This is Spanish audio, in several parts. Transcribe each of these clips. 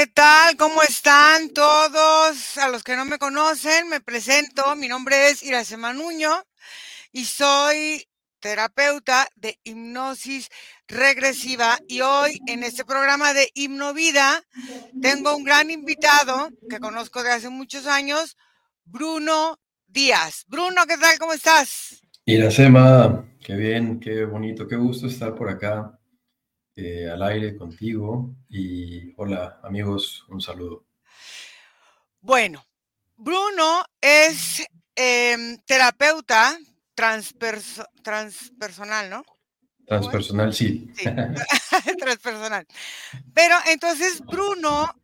¿qué tal? ¿Cómo están todos? A los que no me conocen, me presento. Mi nombre es Iracema Nuño y soy terapeuta de hipnosis regresiva. Y hoy en este programa de Hipnovida tengo un gran invitado que conozco de hace muchos años, Bruno Díaz. Bruno, ¿qué tal? ¿Cómo estás? Iracema, qué bien, qué bonito, qué gusto estar por acá eh, al aire contigo. Y hola amigos, un saludo. Bueno, Bruno es em, terapeuta transpersonal, ¿no? Transpersonal, sí. sí. transpersonal. Pero entonces Bruno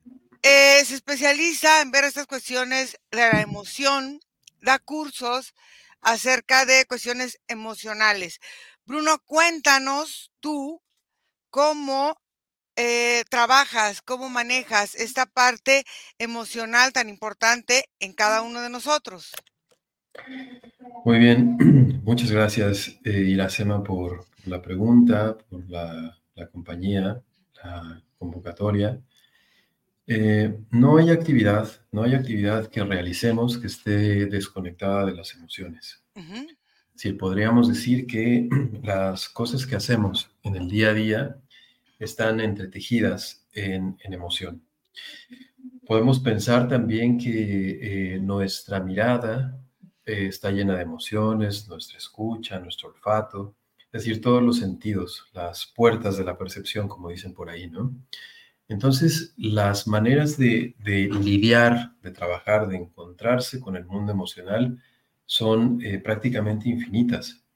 eh, se especializa en ver estas cuestiones de la emoción, da cursos acerca de cuestiones emocionales. Bruno, cuéntanos tú cómo eh, trabajas, cómo manejas esta parte emocional tan importante en cada uno de nosotros. Muy bien, muchas gracias eh, Iracema por la pregunta, por la, compañía, la convocatoria. Eh, no hay actividad, no hay actividad que realicemos que esté desconectada de las emociones. Si podríamos decir que las cosas que hacemos en el día a día están entretejidas en, emoción. Podemos pensar también que eh, nuestra mirada eh, está llena de emociones, nuestra escucha, nuestro olfato, es decir, todos los sentidos, las puertas de la percepción, como dicen por ahí, ¿no? Entonces, las maneras de, de lidiar, de trabajar, de encontrarse con el mundo emocional son eh, prácticamente infinitas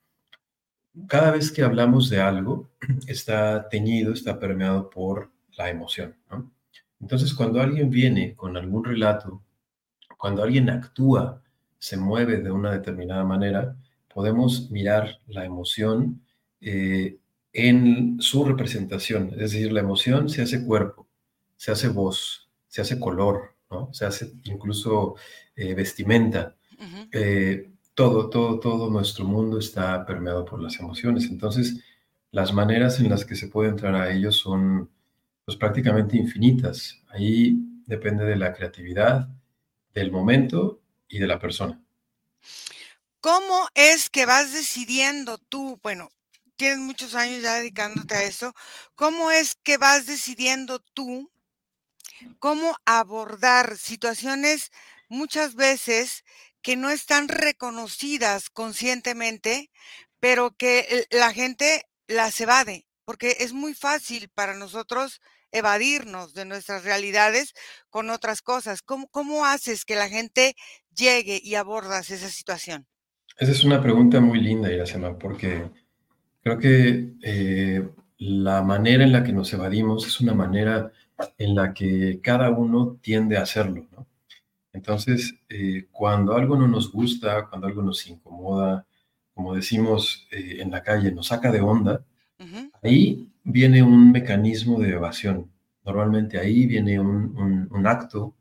cada vez que hablamos de algo, está teñido, está permeado por la emoción. Entonces, cuando alguien viene con algún relato, cuando alguien actúa, se mueve de una determinada manera, podemos mirar la emoción eh, en su representación. Es decir, la emoción se hace cuerpo, se hace voz, se hace color, ¿no? se hace incluso eh, vestimenta todo, todo, todo nuestro mundo está permeado por las emociones. Entonces, las maneras en las que se puede entrar a ellos son pues, prácticamente infinitas. Ahí depende de la creatividad, del momento y de la persona. ¿Cómo es que vas decidiendo tú, bueno, tienes muchos años ya dedicándote a eso, cómo es que vas decidiendo tú cómo abordar situaciones muchas veces que no están reconocidas conscientemente, pero que la gente las evade, porque es muy fácil para nosotros evadirnos de nuestras realidades con otras cosas. ¿Cómo, cómo haces que la gente llegue y abordas esa situación? Esa es una pregunta muy linda, Iracema, porque creo que eh, la manera en la que nos evadimos es una manera en la que cada uno tiende a hacerlo, ¿no? Entonces, eh, cuando algo no nos gusta, cuando algo nos incomoda, como decimos eh, en la calle, nos saca de onda, ahí viene un mecanismo de evasión. Normalmente ahí viene un, acto,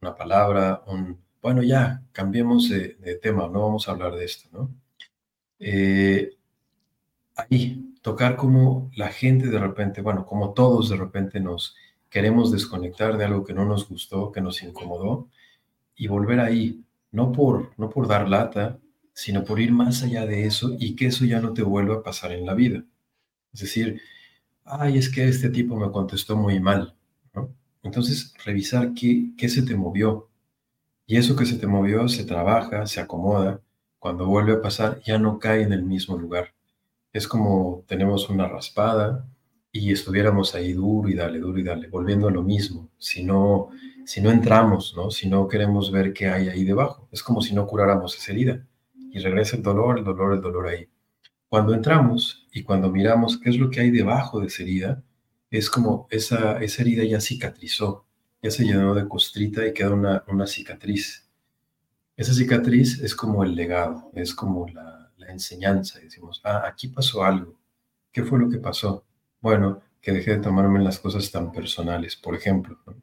una palabra, un, bueno, ya, cambiemos de, tema, no vamos a hablar de esto, ¿no? Eh, ahí, tocar como la gente de repente, bueno, como todos de repente nos queremos desconectar de algo que no nos gustó, que nos incomodó, y volver ahí, no por, no por dar lata, sino por ir más allá de eso y que eso ya no te vuelva a pasar en la vida. Es decir, ay, es que este tipo me contestó muy mal. Entonces, revisar qué, qué se te movió. Y eso que se te movió se trabaja, se acomoda. Cuando vuelve a pasar, ya no cae en el mismo lugar. Es como tenemos una raspada y estuviéramos ahí duro y dale, duro y dale, volviendo a lo mismo. Si no, si no entramos, ¿no? Si no queremos ver qué hay ahí debajo. Es como si no curáramos esa herida. Y regresa el dolor, el dolor, el dolor ahí. Cuando entramos y cuando miramos qué es lo que hay debajo de esa herida, es como esa, esa herida ya cicatrizó, ya se llenó de costrita y queda una, una cicatriz. Esa cicatriz es como el legado, es como la, enseñanza. Decimos, ah, aquí pasó algo. ¿Qué fue lo que pasó? Bueno, que dejé de tomarme las cosas tan personales, por ejemplo. ¿no?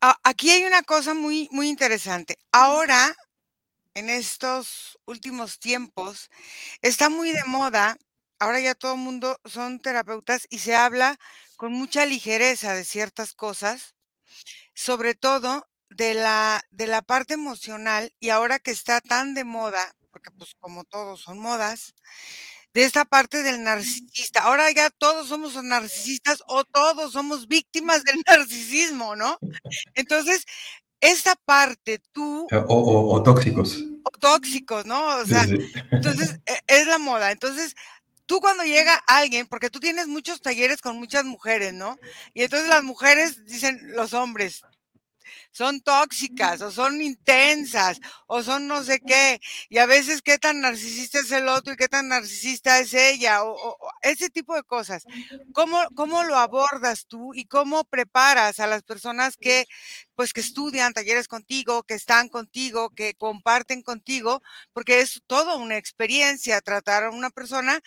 Aquí hay una cosa muy, muy interesante. Ahora, en estos últimos tiempos, está muy de moda, ahora ya todo el mundo son terapeutas y se habla con mucha ligereza de ciertas cosas, sobre todo de la, de la parte emocional, y ahora que está tan de moda, porque pues como todos son modas, de esta parte del narcisista. Ahora ya todos somos narcisistas o todos somos víctimas del narcisismo, ¿no? Entonces, esa parte tú... O, o, o tóxicos. O tóxicos, ¿no? O sea, Sí, sí. entonces e- es la moda. Entonces, tú cuando llega alguien, porque tú tienes muchos talleres con muchas mujeres, ¿no? Y entonces las mujeres dicen, los hombres, son tóxicas o son intensas o son no sé qué. Y a veces qué tan narcisista es el otro y qué tan narcisista es ella o, ese tipo de cosas. ¿Cómo, ¿Cómo lo abordas tú y cómo preparas a las personas que pues que estudian talleres contigo, que están contigo, que comparten contigo? Porque es toda una experiencia tratar a una persona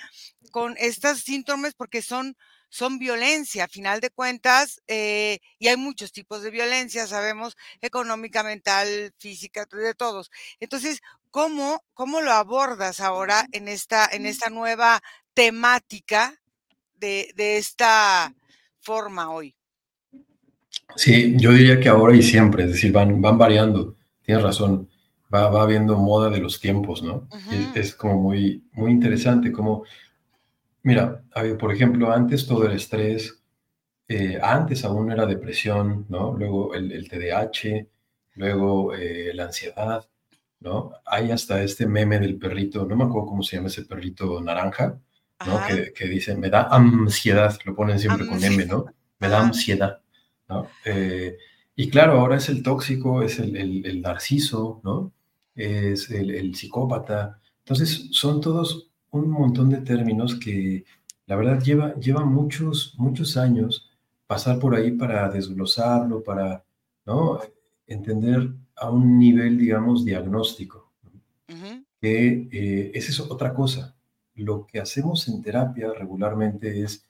con estos síntomas porque son son violencia, a final de cuentas, eh, y hay muchos tipos de violencia, sabemos, económica, mental, física, de todos. Entonces, ¿cómo, cómo lo abordas ahora en esta, en esta nueva temática de, de esta forma hoy? Sí, yo diría que ahora y siempre, es decir, van, van variando. Tienes razón, va, va habiendo moda de los tiempos, ¿no? Es, es como muy, muy interesante como, mira, a ver, por ejemplo, antes todo el estrés, eh, antes aún era depresión, ¿no? Luego el, el TDAH, luego eh, la ansiedad, ¿no? Hay hasta este meme del perrito, no me acuerdo cómo se llama ese perrito naranja, ¿no? Que, que dice, me da ansiedad, lo ponen siempre con M, ¿no? Me da ajá, ansiedad, ¿no? Eh, y claro, ahora es el tóxico, es el, el, el narciso, ¿no? Es el, el psicópata. Entonces, son todos un montón de términos que la verdad lleva, lleva muchos, muchos años pasar por ahí para desglosarlo, para, ¿no? Entender a un nivel, digamos, diagnóstico, que eh, esa es otra cosa. Lo que hacemos en terapia regularmente es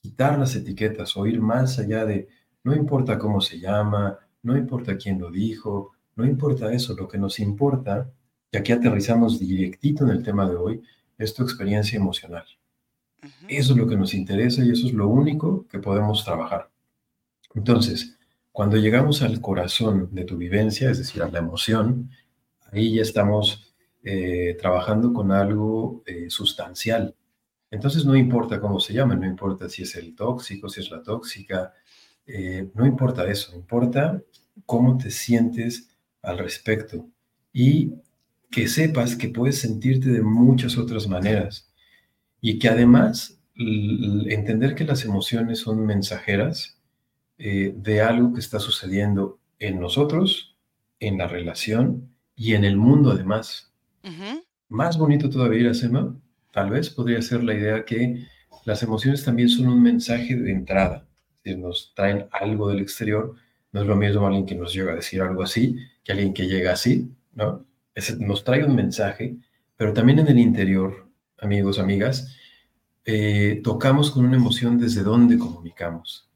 quitar las etiquetas o ir más allá de, no importa cómo se llama, no importa quién lo dijo, no importa eso, lo que nos importa, y aquí aterrizamos directito en el tema de hoy, es tu experiencia emocional. Eso es lo que nos interesa y eso es lo único que podemos trabajar. Entonces, cuando llegamos al corazón de tu vivencia, es decir, a la emoción, ahí ya estamos eh, trabajando con algo eh, sustancial. Entonces no importa cómo se llama, no importa si es el tóxico, si es la tóxica, eh, no importa eso, importa cómo te sientes al respecto y que sepas que puedes sentirte de muchas otras maneras y que además entender que las emociones son mensajeras eh, de algo que está sucediendo en nosotros, en la relación y en el mundo además. Más bonito todavía, Iracema, tal vez podría ser la idea que las emociones también son un mensaje de entrada, es decir, nos traen algo del exterior, no es lo mismo alguien que nos llega a decir algo así que alguien que llega así, ¿no? Nos trae un mensaje, pero también en el interior, amigos, amigas, eh, tocamos con una emoción desde donde comunicamos.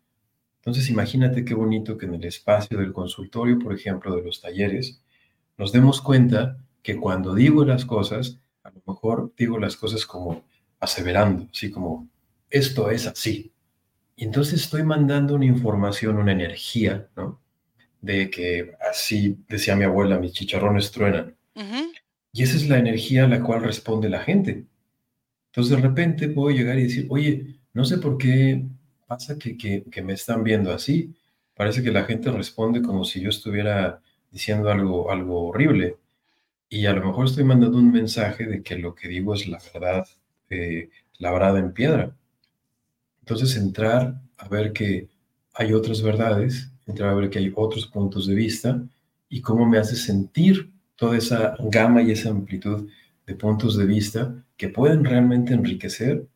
Entonces, imagínate qué bonito que en el espacio del consultorio, por ejemplo, de los talleres, nos demos cuenta que cuando digo las cosas, a lo mejor digo las cosas como aseverando, así como, esto es así. Y entonces estoy mandando una información, una energía, ¿no? De que así decía mi abuela, mis chicharrones truenan. Y esa es la energía a la cual responde la gente. Entonces de repente puedo llegar y decir, oye, no sé por qué pasa que, que, que me están viendo así. Parece que la gente responde como si yo estuviera diciendo algo, algo horrible. Y a lo mejor estoy mandando un mensaje de que lo que digo es la verdad eh, labrada en piedra. Entonces entrar a ver que hay otras verdades, entrar a ver que hay otros puntos de vista y cómo me hace sentir toda esa gama y esa amplitud de puntos de vista que pueden realmente enriquecer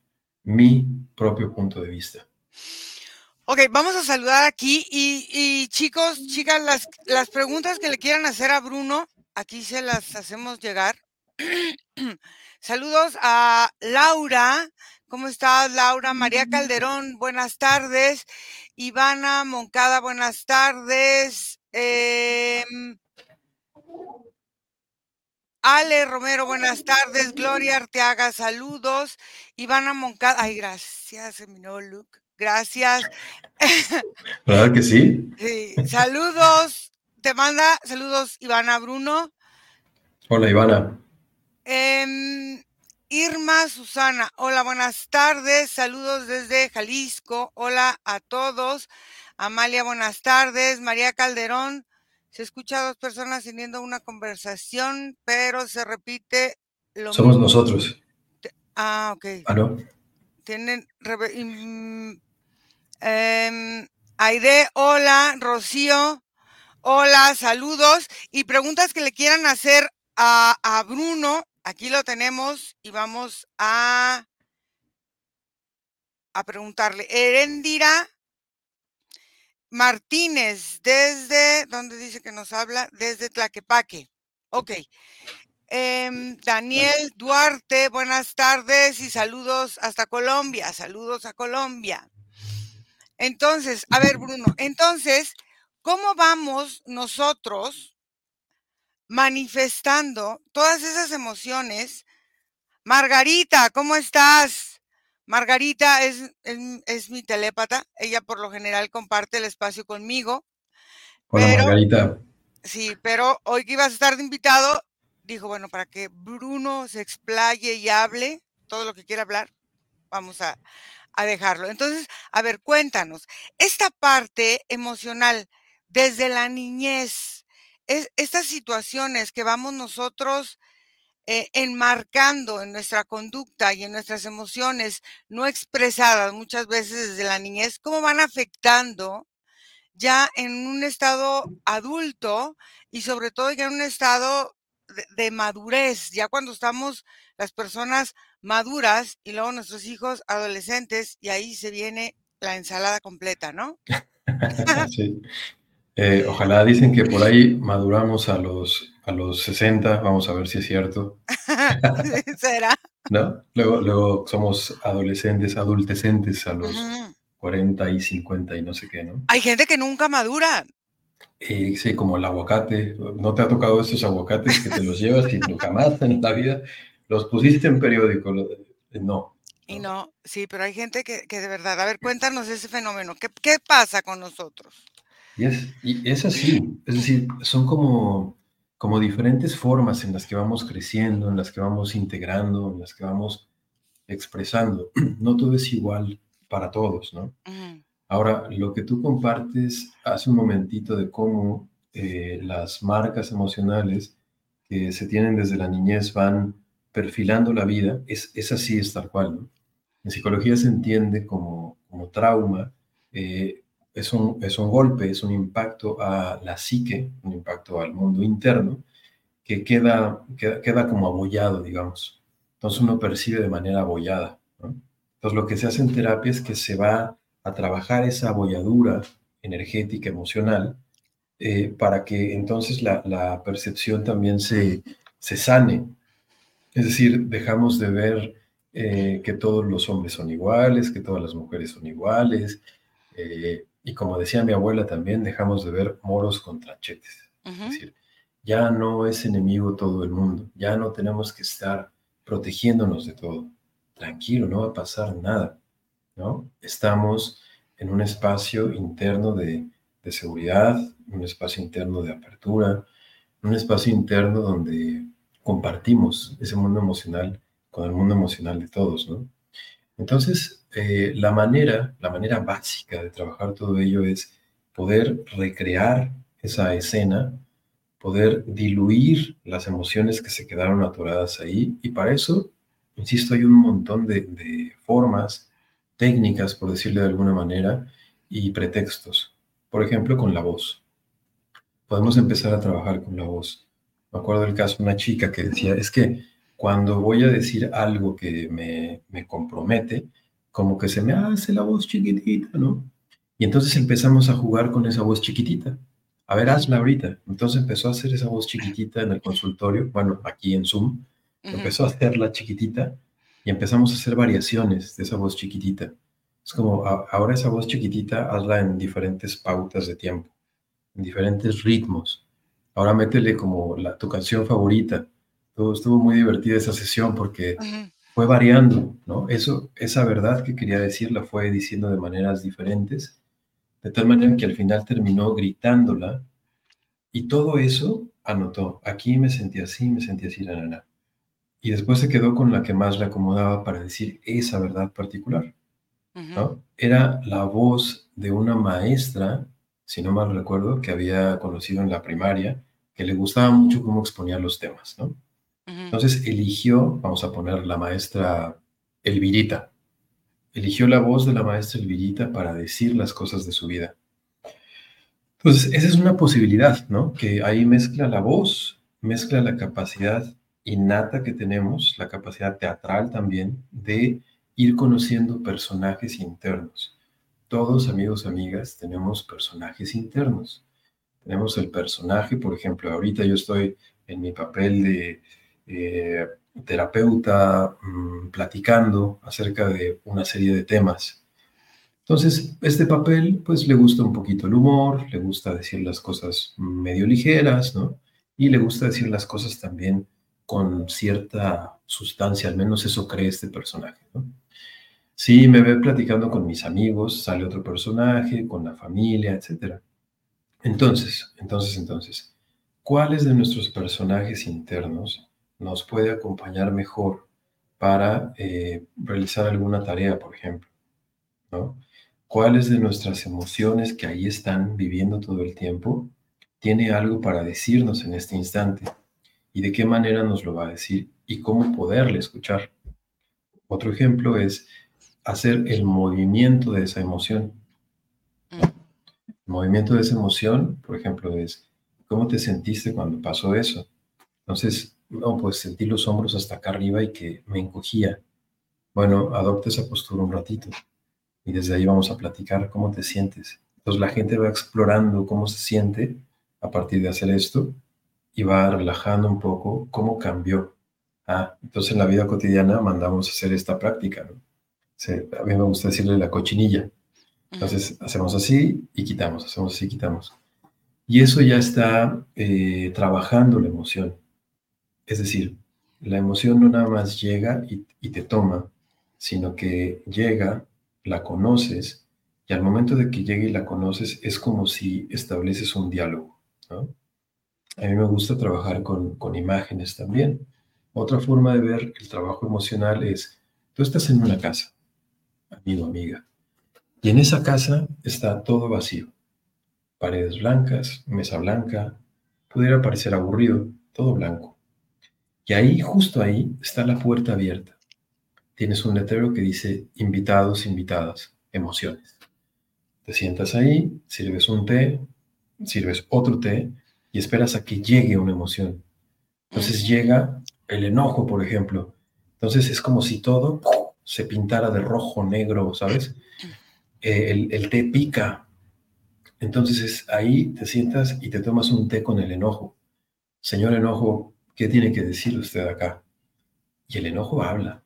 mi propio punto de vista. Ok, vamos a saludar aquí y, chicos, chicas, las, las preguntas que le quieran hacer a Bruno, aquí se las hacemos llegar. Saludos a Laura. ¿Cómo estás, Laura? María Calderón, buenas tardes. Ivana Moncada, buenas tardes. Em, Ale Romero, buenas tardes. Gloria Arteaga, saludos. Ivana Moncada, ay, gracias, Luke. Gracias. ¿Verdad que sí? Sí, saludos. Te manda saludos Ivana Bruno. Hola, Ivana. Em, Irma Susana, hola, buenas tardes. Saludos desde Jalisco. Hola a todos. Amalia, buenas tardes. María Calderón, se escucha a dos personas teniendo una conversación, pero se repite lo Somos nosotros. Ah, ok. No. Tienen. Em, Aide, hola. Rocío, hola, saludos. Y preguntas que le quieran hacer a, a Bruno. Aquí lo tenemos y vamos a, a preguntarle. Erendira Martínez, desde, ¿dónde dice que nos habla? Desde Tlaquepaque. Ok. Em, Daniel Duarte, buenas tardes y saludos hasta Colombia. Saludos a Colombia. Entonces, a ver, Bruno, entonces, ¿cómo vamos nosotros manifestando todas esas emociones? Margarita, ¿cómo estás? Margarita es, es, mi telépata, ella por lo general comparte el espacio conmigo. Hola Margarita. Sí, pero hoy que ibas a estar de invitado, dijo, bueno, para que Bruno se explaye y hable todo lo que quiera hablar, vamos a, a dejarlo. Entonces, a ver, cuéntanos, esta parte emocional desde la niñez, es, estas situaciones que vamos nosotros eh, enmarcando en nuestra conducta y en nuestras emociones no expresadas muchas veces desde la niñez, cómo van afectando ya en un estado adulto y sobre todo ya en un estado de, madurez, ya cuando estamos las personas maduras y luego nuestros hijos adolescentes y ahí se viene la ensalada completa, ¿no? sí. Eh, ojalá dicen que por ahí maduramos a los a los 60, vamos a ver si es cierto. ¿Será? ¿No? Luego, luego somos adolescentes, adultecentes a los 40 y 50 y no sé qué, ¿no? Hay gente que nunca madura. Eh, sí, como el aguacate. ¿No te ha tocado estos aguacates que te los llevas y jamás en la vida los pusiste en periódico? Eh, no. Y no, sí, pero hay gente que, que de verdad, a ver, cuéntanos ese fenómeno. ¿Qué, qué pasa con nosotros? Y es, y es así, es decir, son como como diferentes formas en las que vamos creciendo, en las que vamos integrando, en las que vamos expresando. No todo es igual para todos, ¿no? Ahora, lo que tú compartes hace un momentito de cómo eh, las marcas emocionales que se tienen desde la niñez van perfilando la vida, es, es así, es tal cual, ¿no? En psicología se entiende como, como trauma, eh, es un, es un golpe, es un impacto a la psique, un impacto al mundo interno, que queda, queda, como abollado, digamos. Entonces uno percibe de manera abollada. Entonces lo que se hace en terapia es que se va a trabajar esa abolladura energética, emocional, eh, para que entonces la, la percepción también se, se, sane. Es decir, dejamos de ver eh, que todos los hombres son iguales, que todas las mujeres son iguales, eh, y como decía mi abuela también, dejamos de ver moros con tranchetes. Es decir, ya no es enemigo todo el mundo, ya no tenemos que estar protegiéndonos de todo. Tranquilo, no va a pasar nada, ¿no? Estamos en un espacio interno de, de seguridad, un espacio interno de apertura, un espacio interno donde compartimos ese mundo emocional con el mundo emocional de todos, ¿no? Entonces, eh, la manera, la manera básica de trabajar todo ello es poder recrear esa escena, poder diluir las emociones que se quedaron atoradas ahí, y para eso, insisto, hay un montón de, formas, técnicas, por decirle de alguna manera, y pretextos. Por ejemplo, con la voz. Podemos empezar a trabajar con la voz. Me acuerdo del caso de una chica que decía, es que cuando voy a decir algo que me, me compromete, como que se me hace la voz chiquitita, ¿no? Y entonces empezamos a jugar con esa voz chiquitita. A ver, hazla ahorita. Entonces empezó a hacer esa voz chiquitita en el consultorio, bueno, aquí en Zoom, empezó a hacerla chiquitita y empezamos a hacer variaciones de esa voz chiquitita. Es como, ahora esa voz chiquitita, hazla en diferentes pautas de tiempo, en diferentes ritmos. Ahora métele como la, tu canción favorita, Todo estuvo muy divertida esa sesión porque fue variando, ¿no? Eso, esa verdad que quería decir la fue diciendo de maneras diferentes, de tal manera que al final terminó gritándola y todo eso anotó. Aquí me sentí así, me sentí así, la nana. Y después se quedó con la que más le acomodaba para decir esa verdad particular. ¿no? Era la voz de una maestra, si no mal recuerdo, que había conocido en la primaria, que le gustaba mucho cómo exponía los temas, ¿no? Entonces eligió, vamos a poner la maestra Elvirita, eligió la voz de la maestra Elvirita para decir las cosas de su vida. Entonces, esa es una posibilidad, ¿no? Que ahí mezcla la voz, mezcla la capacidad innata que tenemos, la capacidad teatral también, de ir conociendo personajes internos. Todos, amigos, amigas, tenemos personajes internos. Tenemos el personaje, por ejemplo, ahorita yo estoy en mi papel de eh, terapeuta mm, platicando acerca de una serie de temas. Entonces, este papel, pues le gusta un poquito el humor, le gusta decir las cosas medio ligeras, ¿no? Y le gusta decir las cosas también con cierta sustancia, al menos eso cree este personaje, ¿no? Si me ve platicando con mis amigos, sale otro personaje, con la familia, etc. Entonces, entonces, entonces, ¿cuáles de nuestros personajes internos nos puede acompañar mejor para eh, realizar alguna tarea, por ejemplo? ¿no? ¿Cuáles de nuestras emociones que ahí están viviendo todo el tiempo tiene algo para decirnos en este instante? ¿Y de qué manera nos lo va a decir? ¿Y cómo poderle escuchar? Otro ejemplo es hacer el movimiento de esa emoción. Mm. El movimiento de esa emoción, por ejemplo, es cómo te sentiste cuando pasó eso. Entonces, no, pues sentí los hombros hasta acá arriba y que me encogía. Bueno, adopta esa postura un ratito y desde ahí vamos a platicar cómo te sientes. Entonces la gente va explorando cómo se siente a partir de hacer esto y va relajando un poco cómo cambió. Ah, entonces en la vida cotidiana mandamos a hacer esta práctica. ¿no? a mí me gusta decirle la cochinilla. Entonces hacemos así y quitamos, hacemos así y quitamos. Y eso ya está eh, trabajando la emoción. Es decir, la emoción no nada más llega y, te toma, sino que llega, la conoces, y al momento de que llegue y la conoces es como si estableces un diálogo. A mí me gusta trabajar con, con imágenes también. Otra forma de ver el trabajo emocional es, tú estás en una casa, amigo, amiga, y en esa casa está todo vacío. Paredes blancas, mesa blanca, pudiera parecer aburrido, todo blanco. Y ahí, justo ahí, está la puerta abierta. Tienes un letrero que dice invitados, invitadas, emociones. Te sientas ahí, sirves un té, sirves otro té y esperas a que llegue una emoción. Entonces llega el enojo, por ejemplo. Entonces es como si todo se pintara de rojo, negro, ¿sabes? Eh, el, el, té pica. Entonces es ahí te sientas y te tomas un té con el enojo. Señor enojo, ¿Qué tiene que decir usted acá? Y el enojo habla.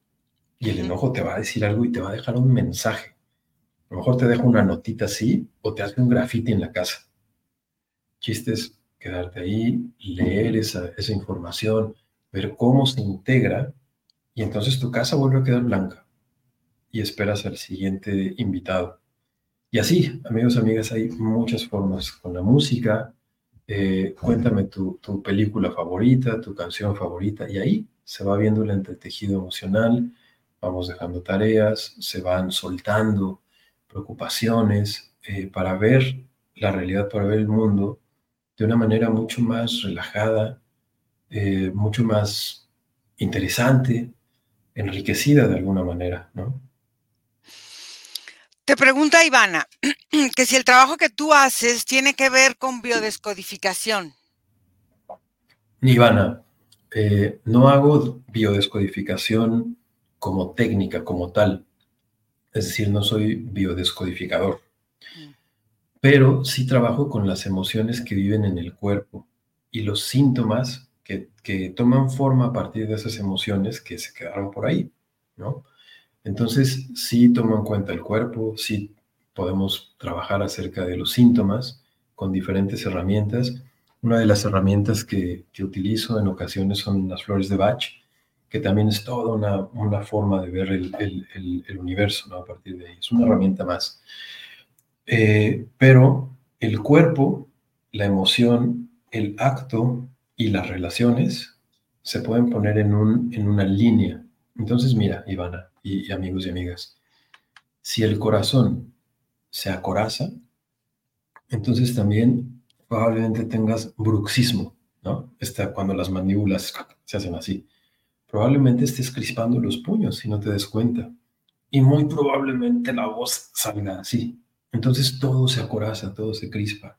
Y el enojo te va a decir algo y te va a dejar un mensaje. A lo mejor te deja una notita así o te hace un grafiti en la casa. Chiste es quedarte ahí, leer esa, esa información, ver cómo se integra y entonces tu casa vuelve a quedar blanca y esperas al siguiente invitado. Y así, amigos, amigas, hay muchas formas con la música, eh, cuéntame tu, película favorita, tu canción favorita, y ahí se va viendo el entretejido emocional, vamos dejando tareas, se van soltando preocupaciones eh, para ver la realidad, para ver el mundo de una manera mucho más relajada, eh, mucho más interesante, enriquecida de alguna manera, ¿no? Te pregunta Ivana que si el trabajo que tú haces tiene que ver con biodescodificación. Ivana, eh, no hago biodescodificación como técnica, como tal. Es decir, no soy biodescodificador. Mm. Pero sí trabajo con las emociones que viven en el cuerpo y los síntomas que, que toman forma a partir de esas emociones que se quedaron por ahí, ¿no? Entonces, sí tomo en cuenta el cuerpo, sí podemos trabajar acerca de los síntomas con diferentes herramientas, Una de las herramientas que, que utilizo en ocasiones son las flores de Bach, que también es toda una, una forma de ver el, el, universo a partir de ahí. Es una herramienta más. Eh, pero el cuerpo, la emoción, el acto y las relaciones se pueden poner en, un, en una línea. Entonces, mira, Ivana y, amigos y amigas, si el corazón se acoraza, entonces también probablemente tengas bruxismo, ¿no? Está cuando las mandíbulas se hacen así. Probablemente estés crispando los puños si no te des cuenta. Y muy probablemente la voz salga así. Entonces todo se acoraza, todo se crispa.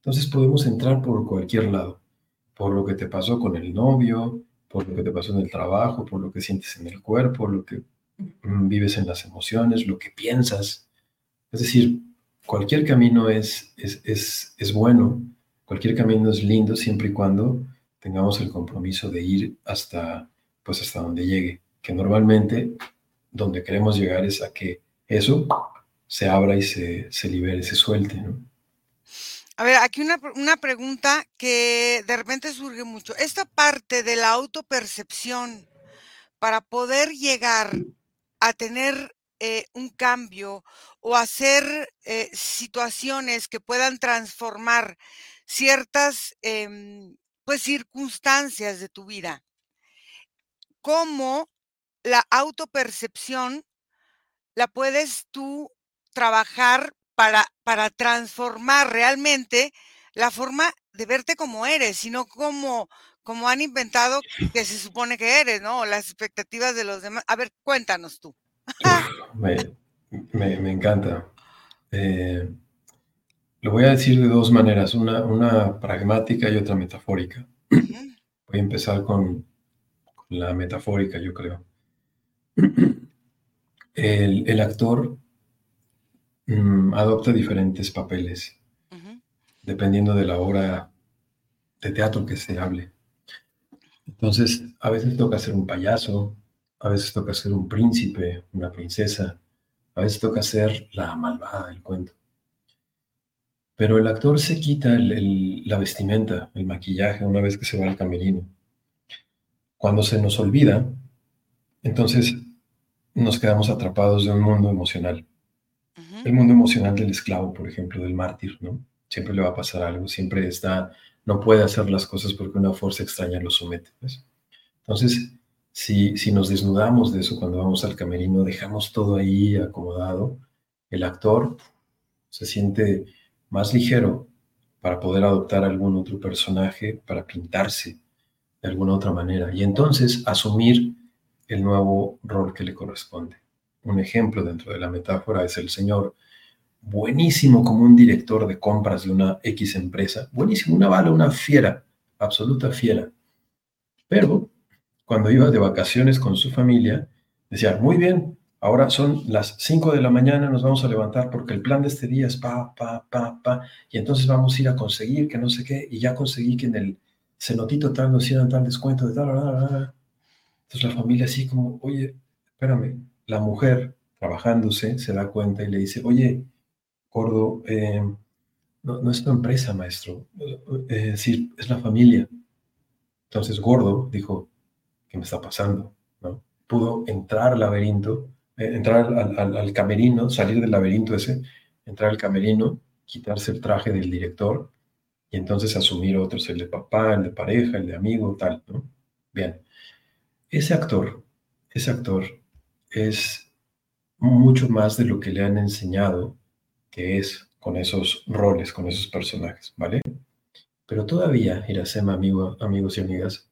Entonces podemos entrar por cualquier lado, por lo que te pasó con el novio, por lo que te pasó en el trabajo, por lo que sientes en el cuerpo, lo que mm, vives en las emociones, lo que piensas. Es decir, cualquier camino es, es, es, es bueno, cualquier camino es lindo siempre y cuando tengamos el compromiso de ir hasta, pues hasta donde llegue, que normalmente donde queremos llegar es a que eso se abra y se, se libere, se suelte. ¿no? A ver, aquí una, una, pregunta que de repente surge mucho. Esta parte de la autopercepción para poder llegar a tener eh, un cambio o hacer eh, situaciones que puedan transformar ciertas eh, pues circunstancias de tu vida. ¿Cómo la autopercepción la puedes tú trabajar para, para transformar realmente la forma de verte como eres, sino como, como han inventado que se supone que eres, ¿no? Las expectativas de los demás. A ver, cuéntanos tú. me, me, encanta. Eh, lo voy a decir de dos maneras, una, una pragmática y otra metafórica. Voy a empezar con, la metafórica, yo creo. El, el actor Mm, adopta diferentes papeles, dependiendo de la obra de teatro que se hable. Entonces, a veces toca ser un payaso, a veces toca ser un príncipe, una princesa, a veces toca ser la malvada del cuento. Pero el actor se quita la vestimenta, el maquillaje, una vez que se va al camerino. Cuando se nos olvida, entonces nos quedamos atrapados de un mundo emocional el mundo emocional del esclavo, por ejemplo, del mártir, ¿no? Siempre le va a pasar algo, siempre está, no puede hacer las cosas porque una fuerza extraña lo somete. Entonces, si, si nos desnudamos de eso cuando vamos al camerino, dejamos todo ahí acomodado, el actor se siente más ligero para poder adoptar algún otro personaje, para pintarse de alguna otra manera y entonces asumir el nuevo rol que le corresponde un ejemplo dentro de la metáfora es el señor buenísimo como un director de compras de una X empresa, buenísimo, una bala, una fiera, absoluta fiera. Pero cuando iba de vacaciones con su familia, decía, muy bien, ahora son las 5 de la mañana, nos vamos a levantar porque el plan de este día es pa, pa, pa, pa, y entonces vamos a ir a conseguir que no sé qué, y ya conseguí que en el cenotito tal nos hicieran tal descuento de tal, Entonces la familia así como, oye, espérame, la mujer trabajándose se da cuenta y le dice, oye, Gordo, eh, no, es tu empresa, maestro, es decir, es la familia. Entonces Gordo dijo, ¿qué me está pasando? ¿No? Pudo entrar al laberinto, eh, entrar al, camerino, salir del laberinto ese, entrar al camerino, quitarse el traje del director y entonces asumir otros, el de papá, el de pareja, el de amigo, tal. Bien, ese actor, ese actor es mucho más de lo que le han enseñado que es con esos roles, con esos personajes, ¿vale? Pero todavía, Iracema, amigo, amigos y amigas,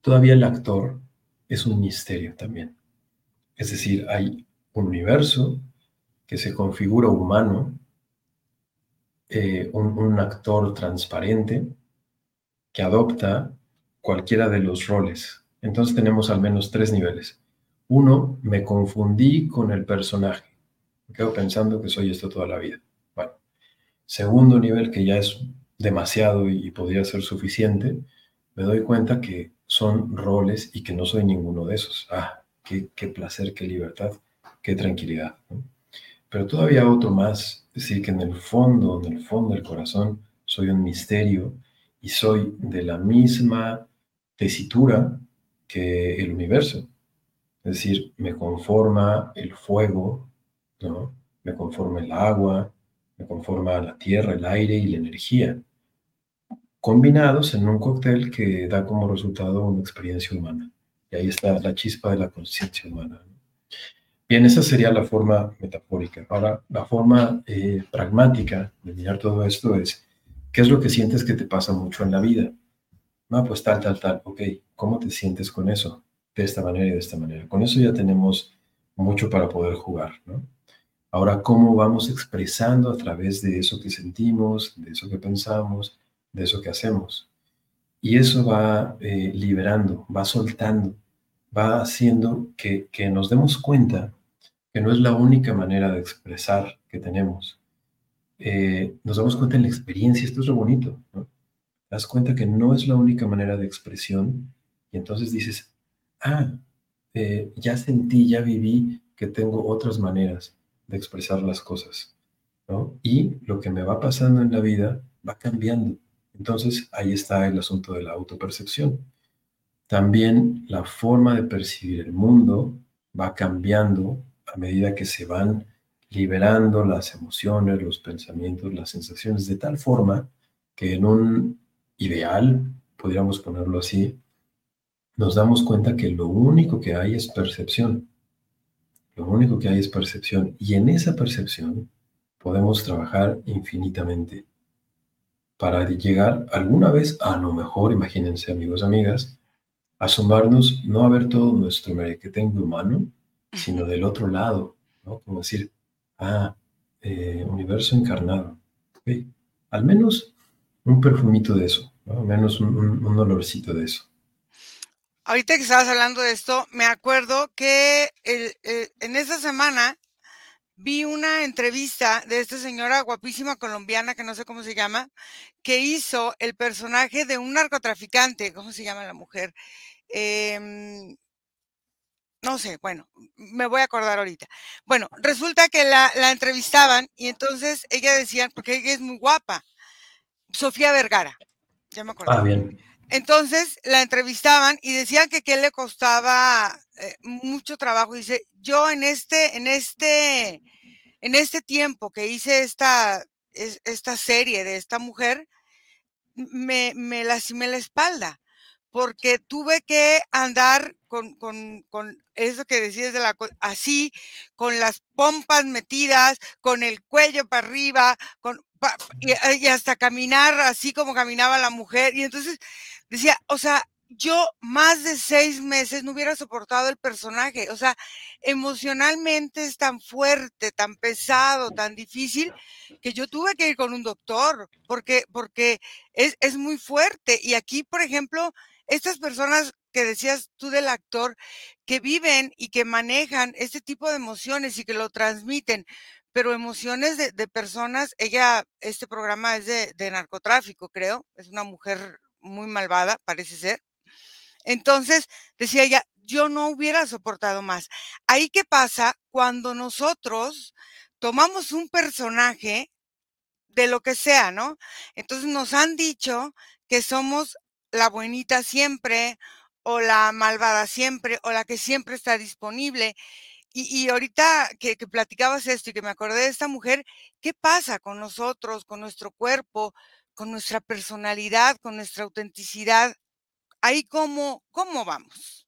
todavía el actor es un misterio también. Es decir, hay un universo que se configura humano, eh, un, un actor transparente que adopta cualquiera de los roles. Entonces tenemos al menos tres niveles. Uno, me confundí con el personaje. Me quedo pensando que soy esto toda la vida. Bueno, segundo nivel, que ya es demasiado y podría ser suficiente, me doy cuenta que son roles y que no soy ninguno de esos. Ah, qué, placer, qué libertad, qué tranquilidad. Pero todavía otro más, es decir, que en el fondo, en el fondo del corazón, soy un misterio y soy de la misma tesitura que el universo. Es decir, me conforma el fuego, ¿no? me conforma el agua, me conforma la tierra, el aire y la energía, combinados en un cóctel que da como resultado una experiencia humana. Y ahí está la chispa de la conciencia humana. Bien, esa sería la forma metafórica. Ahora, la forma eh, pragmática de mirar todo esto es, ¿qué es lo que sientes que te pasa mucho en la vida? No, pues tal, tal, tal. Ok, ¿cómo te sientes con eso? De esta manera y de esta manera. Con eso ya tenemos mucho para poder jugar, ¿no? Ahora, ¿cómo vamos expresando a través de eso que sentimos, de eso que pensamos, de eso que hacemos? Y eso va eh, liberando, va soltando, va haciendo que, que nos demos cuenta que no es la única manera de expresar que tenemos. Eh, nos damos cuenta en la experiencia, esto es lo bonito, ¿no? Das cuenta que no es la única manera de expresión y entonces dices, ah, eh, ya sentí, ya viví que tengo otras maneras de expresar las cosas, ¿no? Y lo que me va pasando en la vida va cambiando. Entonces ahí está el asunto de la autopercepción. También la forma de percibir el mundo va cambiando a medida que se van liberando las emociones, los pensamientos, las sensaciones, de tal forma que en un ideal, podríamos ponerlo así, nos damos cuenta que lo único que hay es percepción. Lo único que hay es percepción. Y en esa percepción podemos trabajar infinitamente para llegar alguna vez, a lo mejor, imagínense amigos, amigas, asomarnos no a ver todo nuestro merequetengue humano, sino del otro lado, ¿no? Como decir, ah, eh, universo encarnado. Al menos un perfumito de eso, ¿no? al menos un, un, olorcito de eso. Ahorita que estabas hablando de esto, me acuerdo que en esa semana vi una entrevista de esta señora guapísima colombiana, que no sé cómo se llama, que hizo el personaje de un narcotraficante, ¿cómo se llama la mujer? Eh, no sé, bueno, me voy a acordar ahorita. Bueno, resulta que la, la entrevistaban y entonces ella decía, porque ella es muy guapa, Sofía Vergara, ya me acuerdo. Ah, bien. Entonces la entrevistaban y decían que qué le costaba eh, mucho trabajo. Dice, yo en este, en este, en este tiempo que hice esta, esta serie de esta mujer, me, me lastimé la espalda porque tuve que andar con, con, con eso que decías de la así, con las pompas metidas, con el cuello para arriba, con, y, y hasta caminar así como caminaba la mujer. Y entonces decía, o sea, yo más de seis meses no hubiera soportado el personaje. O sea, emocionalmente es tan fuerte, tan pesado, tan difícil, que yo tuve que ir con un doctor, porque, porque es, es muy fuerte. Y aquí, por ejemplo, estas personas que decías tú del actor, que viven y que manejan este tipo de emociones y que lo transmiten, pero emociones de, personas, ella, este programa es de, de, narcotráfico, creo, es una mujer muy malvada, parece ser. Entonces, decía ella, yo no hubiera soportado más. Ahí qué pasa cuando nosotros tomamos un personaje de lo que sea, ¿no? Entonces nos han dicho que somos la buenita siempre o la malvada siempre o la que siempre está disponible. Y, ahorita que, platicabas esto y que me acordé de esta mujer, ¿qué pasa con nosotros, con nuestro cuerpo, con nuestra personalidad, con nuestra autenticidad? Ahí cómo, cómo vamos.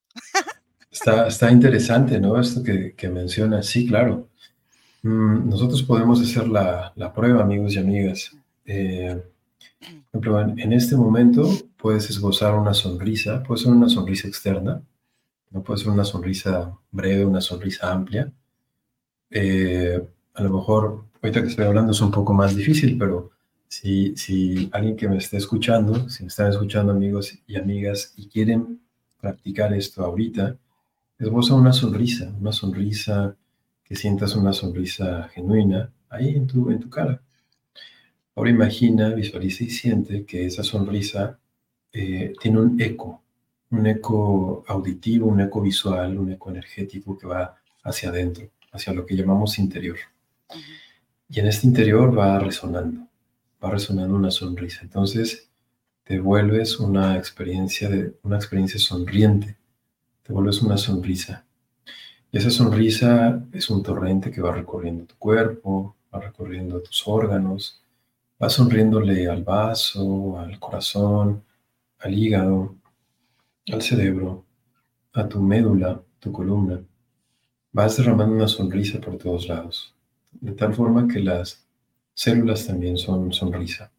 Está, está interesante, ¿no? Esto que, que mencionas. Sí, claro. Mm, nosotros podemos hacer la, la, prueba, amigos y amigas. Eh, ejemplo, en, este momento puedes esbozar una sonrisa, puede ser una sonrisa externa, no puede ser una sonrisa breve, una sonrisa amplia. Eh, a lo mejor, ahorita que estoy hablando es un poco más difícil, pero si, si alguien que me esté escuchando, si me están escuchando amigos y amigas y quieren practicar esto ahorita, esboza una sonrisa, una sonrisa que sientas una sonrisa genuina ahí en tu, en tu cara. Ahora imagina, visualiza y siente que esa sonrisa eh, tiene un eco, un eco auditivo, un eco visual, un eco energético que va hacia adentro, hacia lo que llamamos interior. Y en este interior va resonando, va resonando una sonrisa. Entonces, te vuelves una experiencia, de, una experiencia sonriente, te vuelves una sonrisa. Y esa sonrisa es un torrente que va recorriendo tu cuerpo, va recorriendo tus órganos, va sonriéndole al vaso, al corazón, al hígado, al cerebro, a tu médula, tu columna. Vas derramando una sonrisa por todos lados, de tal forma que las células también son sonrisa.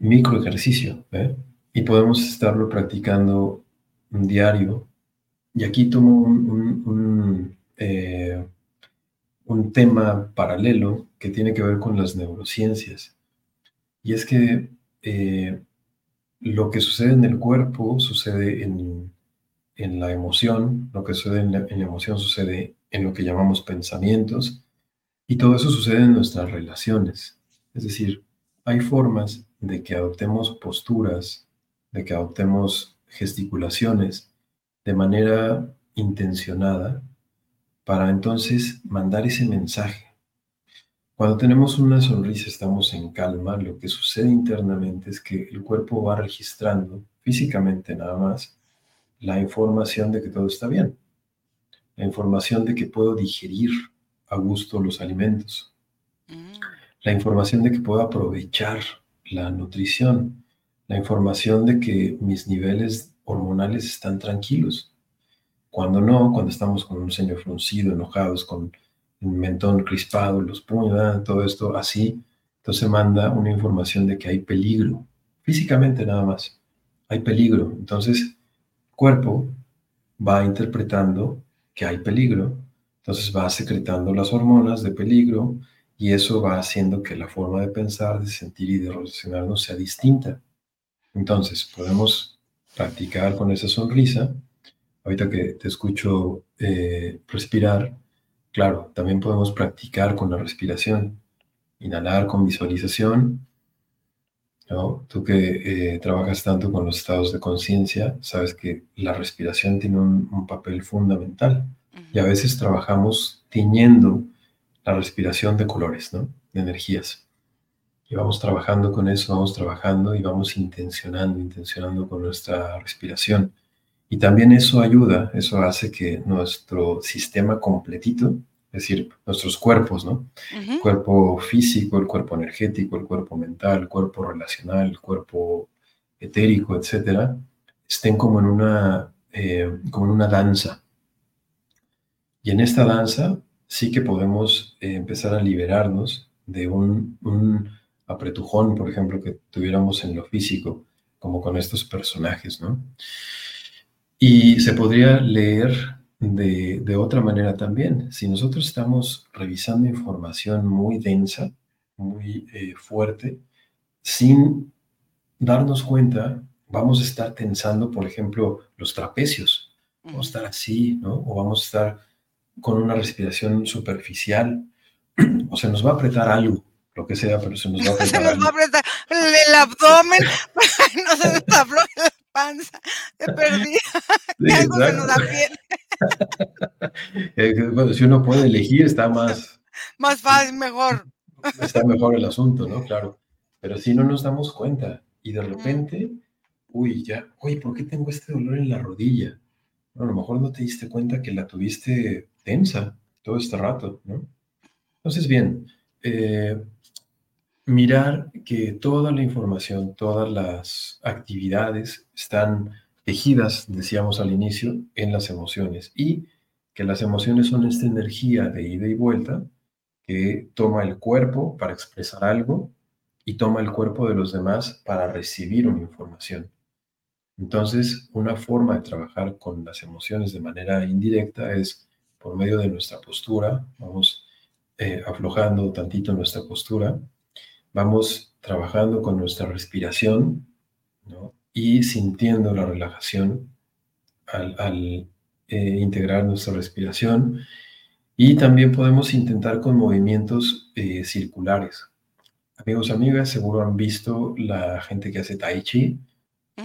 Micro ejercicio, ¿eh? Y podemos estarlo practicando un diario. Y aquí tomo un, eh, un tema paralelo que tiene que ver con las neurociencias. Y es que eh, lo que sucede en el cuerpo sucede en, la emoción, lo que sucede en en la, emoción sucede en lo que llamamos pensamientos, y todo eso sucede en nuestras relaciones. Es decir, hay formas de que adoptemos posturas, de que adoptemos gesticulaciones de manera intencionada para entonces mandar ese mensaje. Cuando tenemos una sonrisa, estamos en calma, lo que sucede internamente es que el cuerpo va registrando físicamente nada más la información de que todo está bien, la información de que puedo digerir a gusto los alimentos, mm. la información de que puedo aprovechar la nutrición, la información de que mis niveles hormonales están tranquilos, cuando no, cuando estamos con un ceño fruncido, enojados, con un mentón crispado, los puños, todo esto así, entonces manda una información de que hay peligro, físicamente nada más, hay peligro. Entonces, el cuerpo va interpretando que hay peligro, entonces va secretando las hormonas de peligro y eso va haciendo que la forma de pensar, de sentir y de relacionarnos sea distinta. Entonces, podemos practicar con esa sonrisa ahorita que te escucho eh, respirar, claro, también podemos practicar con la respiración, inhalar con visualización. ¿no? Tú que eh, trabajas tanto con los estados de conciencia, sabes que la respiración tiene un, papel fundamental y a veces trabajamos tiñendo la respiración de colores, ¿no? de energías. Y vamos trabajando con eso, vamos trabajando y vamos intencionando, intencionando con nuestra respiración. Y también eso ayuda, eso hace que nuestro sistema completito, es decir, nuestros cuerpos, ¿no? El cuerpo físico, el cuerpo energético, el cuerpo mental, el cuerpo relacional, el cuerpo etérico, etcétera, estén como en una, eh, como en una danza. Y en esta danza sí que podemos eh, empezar a liberarnos de un, un apretujón, por ejemplo, que tuviéramos en lo físico, como con estos personajes, ¿no? Y se podría leer de, otra manera también. Si nosotros estamos revisando información muy densa, muy eh, fuerte, sin darnos cuenta, vamos a estar tensando, por ejemplo, los trapecios. Vamos a estar así, ¿no? O vamos a estar con una respiración superficial. O se nos va a apretar algo, lo que sea, pero se nos va a apretar. se nos va a apretar el, abdomen, no se nos la panza, te perdí. Eh, bueno, si uno puede elegir, está más... Más fácil, mejor. Está mejor el asunto, ¿no? Claro. Pero si no nos damos cuenta y de repente, uy, ya, uy, ¿por qué tengo este dolor en la rodilla? a lo mejor no te diste cuenta que la tuviste tensa todo este rato, ¿no? Entonces, bien, eh, mirar que toda la información, todas las actividades están tejidas, decíamos al inicio, en las emociones y que las emociones son esta energía de ida y vuelta que toma el cuerpo para expresar algo y toma el cuerpo de los demás para recibir una información. Entonces, una forma de trabajar con las emociones de manera indirecta es por medio de nuestra postura, vamos eh, aflojando tantito nuestra postura, vamos trabajando con nuestra respiración y sintiendo la relajación al, eh, integrar nuestra respiración. Y también podemos intentar con movimientos eh, circulares. Amigos, amigas, seguro han visto la gente que hace tai chi.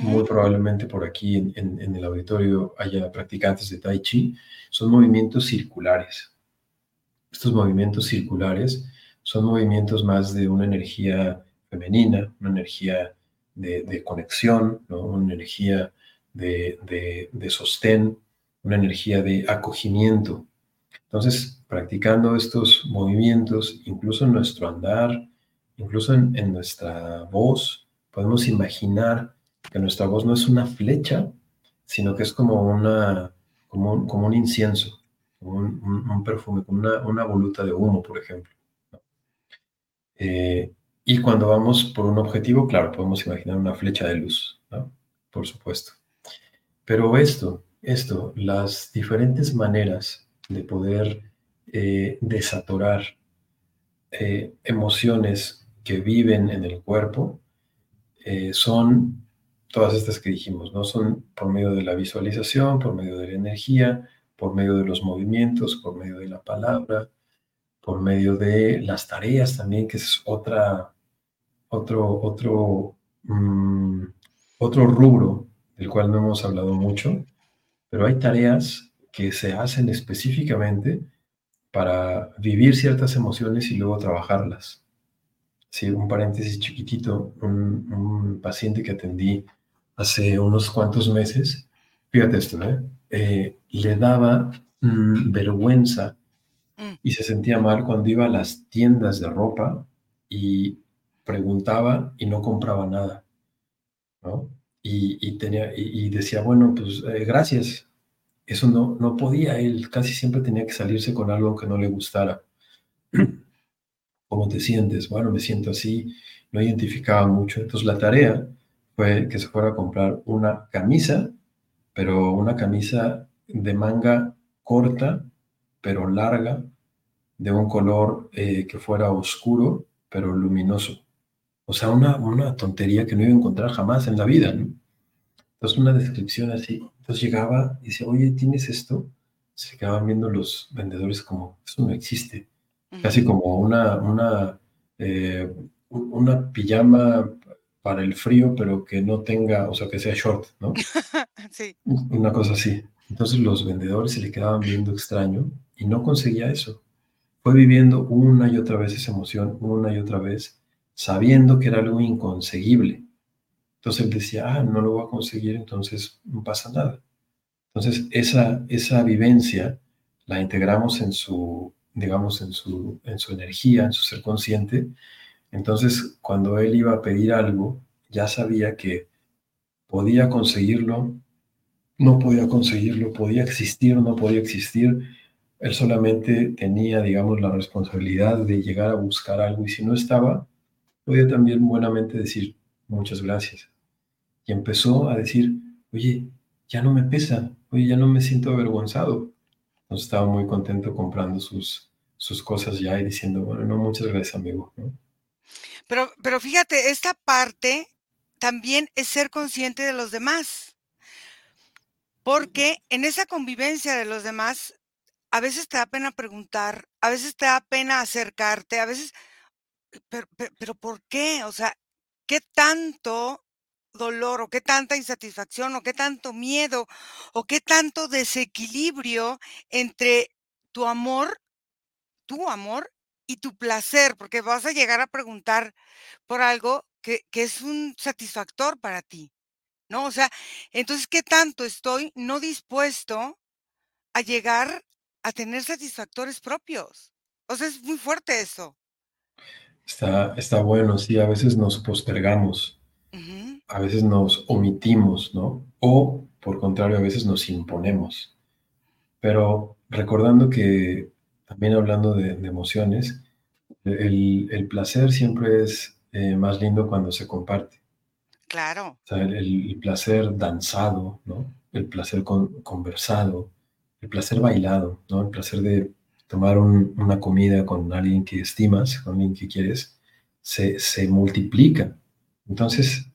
Muy probablemente por aquí en, el auditorio haya practicantes de tai chi. Son movimientos circulares. Estos movimientos circulares son movimientos más de una energía femenina, una energía de, conexión, una energía de, sostén, una energía de acogimiento. Entonces, practicando estos movimientos, incluso en nuestro andar, incluso en nuestra voz, podemos imaginar que nuestra voz no es una flecha, sino que es como, una, como, un, incienso, como un, perfume, como una, una, voluta de humo, por ejemplo. Eh, y cuando vamos por un objetivo, claro, podemos imaginar una flecha de luz. Por supuesto. Pero esto, esto, las diferentes maneras de poder eh, desatorar eh, emociones que viven en el cuerpo son todas estas que dijimos, ¿no? Son por medio de la visualización, por medio de la energía, por medio de los movimientos, por medio de la palabra, por medio de las tareas también, que es otra, otro, otro, mm, otro rubro del cual no hemos hablado mucho, pero hay tareas que se hacen específicamente para vivir ciertas emociones y luego trabajarlas. Sí, un paréntesis chiquitito, un, un paciente que atendí hace unos cuantos meses, fíjate esto, ¿eh? eh le daba mm, vergüenza mm. y se sentía mal cuando iba a las tiendas de ropa y preguntaba y no compraba nada, ¿no? Y, tenía, y, decía, bueno, pues eh, gracias. Eso no, no podía, él casi siempre tenía que salirse con algo que no le gustara. ¿Cómo te sientes? Bueno, me siento así, no identificaba mucho. Entonces la tarea fue que se fuera a comprar una camisa, pero una camisa de manga corta, pero larga, de un color eh, que fuera oscuro, pero luminoso. O sea, una, una tontería que no iba a encontrar jamás en la vida, ¿no? Entonces, una descripción así. Entonces llegaba y decía, oye, ¿tienes esto? Se quedaban viendo los vendedores como, eso no existe. Casi como una, una, eh, una pijama para el frío, pero que no tenga, o sea, que sea short, ¿no? sí. Una cosa así. Entonces los vendedores se le quedaban viendo extraño y no conseguía eso. Fue viviendo una y otra vez esa emoción, una y otra vez, sabiendo que era algo inconseguible. Entonces él decía, ah, no lo voy a conseguir, entonces no pasa nada. Entonces esa, esa vivencia la integramos en su, digamos, en su, en su energía, en su ser consciente, entonces, cuando él iba a pedir algo, ya sabía que podía conseguirlo, no podía conseguirlo, podía existir no podía existir. Él solamente tenía, digamos, la responsabilidad de llegar a buscar algo y si no estaba, podía también buenamente decir muchas gracias. Y empezó a decir, oye, ya no me pesa, oye, ya no me siento avergonzado. Entonces estaba muy contento comprando sus, sus cosas ya y diciendo, bueno, no, muchas gracias, amigo. Pero, pero fíjate, esta parte también es ser consciente de los demás. Porque en esa convivencia de los demás, a veces te da pena preguntar, a veces te da pena acercarte, a veces, pero, pero, ¿por qué? O sea, ¿qué tanto dolor o qué tanta insatisfacción o qué tanto miedo o qué tanto desequilibrio entre tu amor, tu amor y tu placer, porque vas a llegar a preguntar por algo que, es un satisfactor para ti, ¿no? O sea, entonces, ¿qué tanto estoy no dispuesto a llegar a tener satisfactores propios? O sea, es muy fuerte eso. Está, está bueno, sí, a veces nos postergamos, a veces nos omitimos, ¿no? O, por contrario, a veces nos imponemos. Pero recordando que también hablando de, emociones, el, placer siempre es eh, más lindo cuando se comparte. Claro. O sea, el, placer danzado, ¿no? El placer conversado, el placer bailado, ¿no? El placer de tomar una comida con alguien que estimas, con alguien que quieres, se, se multiplica. Entonces,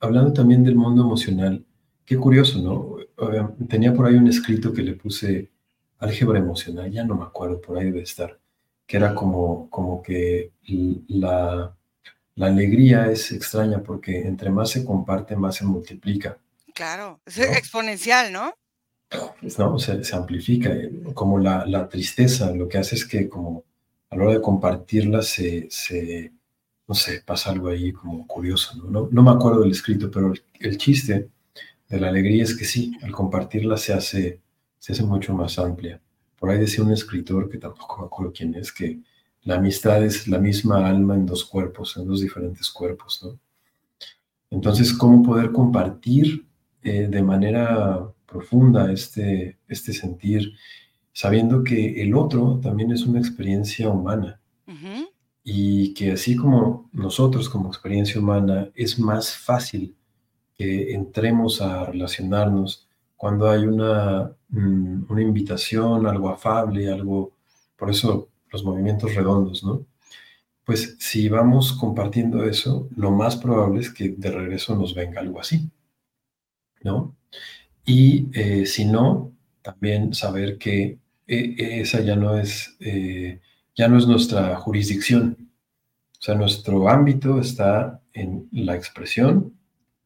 hablando también del mundo emocional, qué curioso, ¿no? Tenía por ahí un escrito que le puse álgebra emocional, ya no me acuerdo, por ahí debe estar, que era como, como que la, la alegría es extraña porque entre más se comparte, más se multiplica. Claro, es exponencial, ¿no? Pues, no, se, se amplifica. Como la, la, tristeza, lo que hace es que como a la hora de compartirla se, se, no sé, pasa algo ahí como curioso, ¿no? No, me acuerdo del escrito, pero el, chiste de la alegría es que sí, al compartirla se hace, se hace mucho más amplia. Por ahí decía un escritor, que tampoco me acuerdo quién es, que la amistad es la misma alma en dos cuerpos, en dos diferentes cuerpos, ¿no? Entonces, ¿cómo poder compartir eh, de manera profunda este, este sentir, sabiendo que el otro también es una experiencia humana? y que así como nosotros como experiencia humana es más fácil que entremos a relacionarnos cuando hay una, mm, una invitación, algo afable, algo, por eso los movimientos redondos, ¿no? Pues si vamos compartiendo eso, lo más probable es que de regreso nos venga algo así, ¿no? Y eh, si no, también saber que eh, esa ya no es eh, ya no es nuestra jurisdicción. O sea, nuestro ámbito está en la expresión,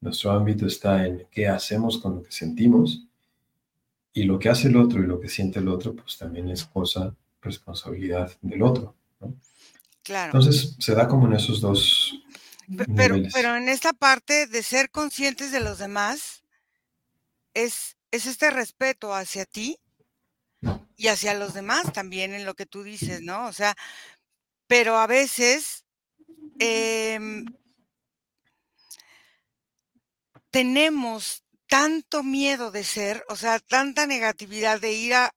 nuestro ámbito está en qué hacemos con lo que sentimos y lo que hace el otro y lo que siente el otro, pues también es cosa, responsabilidad del otro. Claro. Entonces se da como en esos dos. Pero, pero en esta parte de ser conscientes de los demás, es, es este respeto hacia ti y hacia los demás también en lo que tú dices, ¿no? O sea, pero a veces em tenemos tanto miedo de ser, o sea, tanta negatividad de ir a,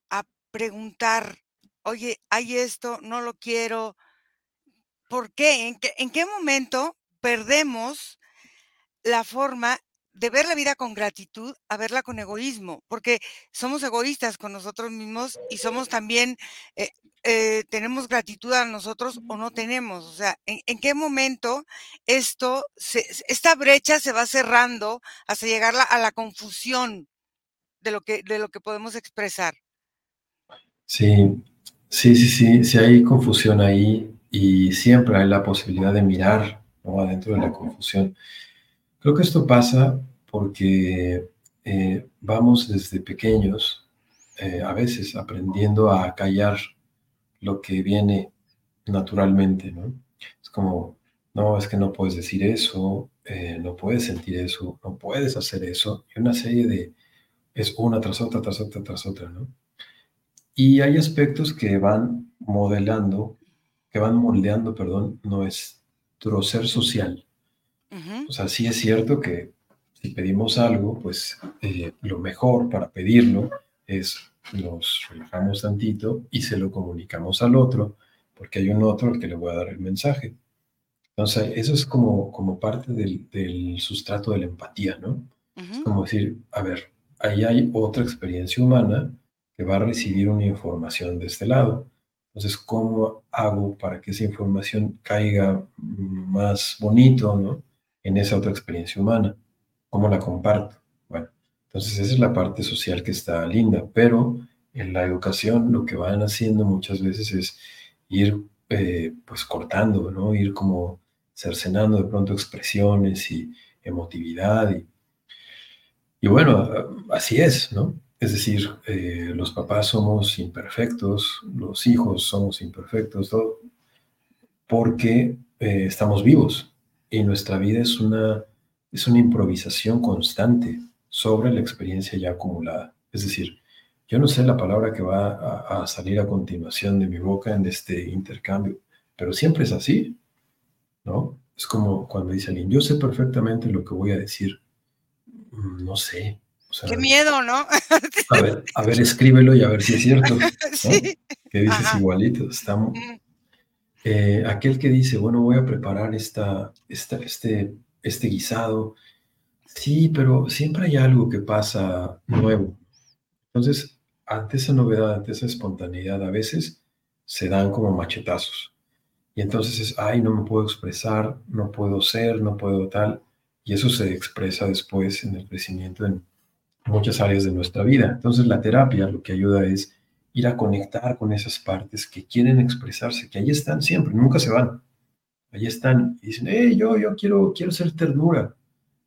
preguntar, oye, hay esto, no lo quiero. ¿Por qué? ¿En qué, en qué momento perdemos la forma de ver la vida con gratitud a verla con egoísmo, porque somos egoístas con nosotros mismos y somos también, eh, eh, tenemos gratitud a nosotros o no tenemos. O sea, ¿en, qué momento esto, esta brecha se va cerrando hasta llegar a la confusión de lo, que, de lo que podemos expresar? Sí, sí, sí, sí, sí hay confusión ahí y siempre hay la posibilidad de mirar adentro de la confusión. Creo que esto pasa porque eh, vamos desde pequeños, eh, a veces aprendiendo a callar lo que viene naturalmente, ¿no? Es como, no, es que no puedes decir eso, eh, no puedes sentir eso, no puedes hacer eso, y una serie de, es una tras otra, tras otra, tras otra, ¿no? Y hay aspectos que van modelando, que van moldeando, perdón, nuestro ser social. O sea, sí es cierto que si pedimos algo, pues eh, lo mejor para pedirlo es nos relajamos tantito y se lo comunicamos al otro, porque hay un otro al que le voy a dar el mensaje. Entonces, eso es como, como parte del, del sustrato de la empatía, ¿no? Es como decir, a ver, ahí hay otra experiencia humana que va a recibir una información de este lado. Entonces, ¿cómo hago para que esa información caiga más bonito, ¿no? en esa otra experiencia humana. ¿Cómo la comparto? Entonces esa es la parte social que está linda, pero en la educación lo que van haciendo muchas veces es ir eh, pues cortando, ¿no? Ir como cercenando de pronto expresiones y emotividad y, y bueno, así es, ¿no? Es decir, eh, los papás somos imperfectos, los hijos somos imperfectos, todo, porque eh, estamos vivos, y nuestra vida es una, es una improvisación constante sobre la experiencia ya acumulada. Es decir, yo no sé la palabra que va a, salir a continuación de mi boca en este intercambio, pero siempre es así, ¿no? Es como cuando dice alguien, yo sé perfectamente lo que voy a decir. Mm, no sé. Qué miedo, ¿no? a, ver, a ver, escríbelo y a ver si es cierto. Que dices igualito. Está, eh, aquel que dice, bueno, voy a preparar esta, esta, este, este guisado, sí, pero siempre hay algo que pasa nuevo. Entonces, ante esa novedad, ante esa espontaneidad, a veces se dan como machetazos. Y entonces es, ay, no me puedo expresar, no puedo ser, no puedo tal. Y eso se expresa después en el crecimiento en muchas áreas de nuestra vida. Entonces la terapia lo que ayuda es ir a conectar con esas partes que quieren expresarse, que ahí están siempre, nunca se van. Ahí están y dicen, hey, yo, yo quiero, quiero ser ternura.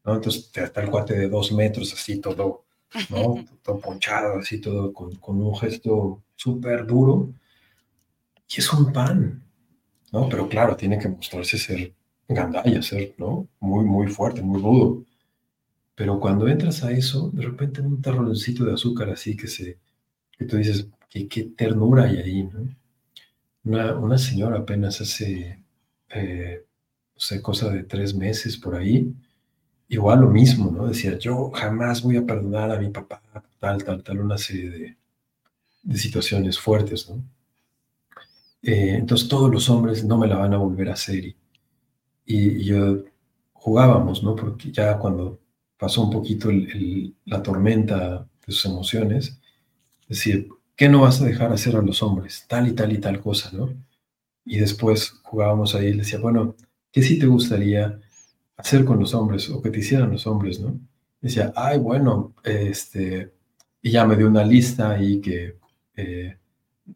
¿No? Entonces está el cuate de dos metros, así todo, ¿no? todo ponchado, así todo, con, con un gesto súper duro. Y es un pan, ¿no? Pero claro, tiene que mostrarse ser gandalla, ser, ¿no? Muy, muy fuerte, muy rudo. Pero cuando entras a eso, de repente un terroncito de azúcar así que se, que tú dices, qué, qué ternura hay ahí, ¿no? Una, una señora apenas hace, eh, no sé, cosa de tres meses por ahí, igual lo mismo, ¿no? Decía, yo jamás voy a perdonar a mi papá, tal, tal, tal, una serie de, situaciones fuertes, ¿no? Eh, entonces todos los hombres no me la van a volver a hacer. Y, y, yo jugábamos, ¿no? Porque ya cuando pasó un poquito la tormenta de sus emociones, decir, ¿qué no vas a dejar hacer a los hombres? Tal y tal y tal cosa, ¿no? Y después jugábamos ahí y le decía, bueno, ¿qué sí te gustaría hacer con los hombres o que te hicieran los hombres, ¿no? Decía, ay, bueno, este, y ya me dio una lista ahí que eh,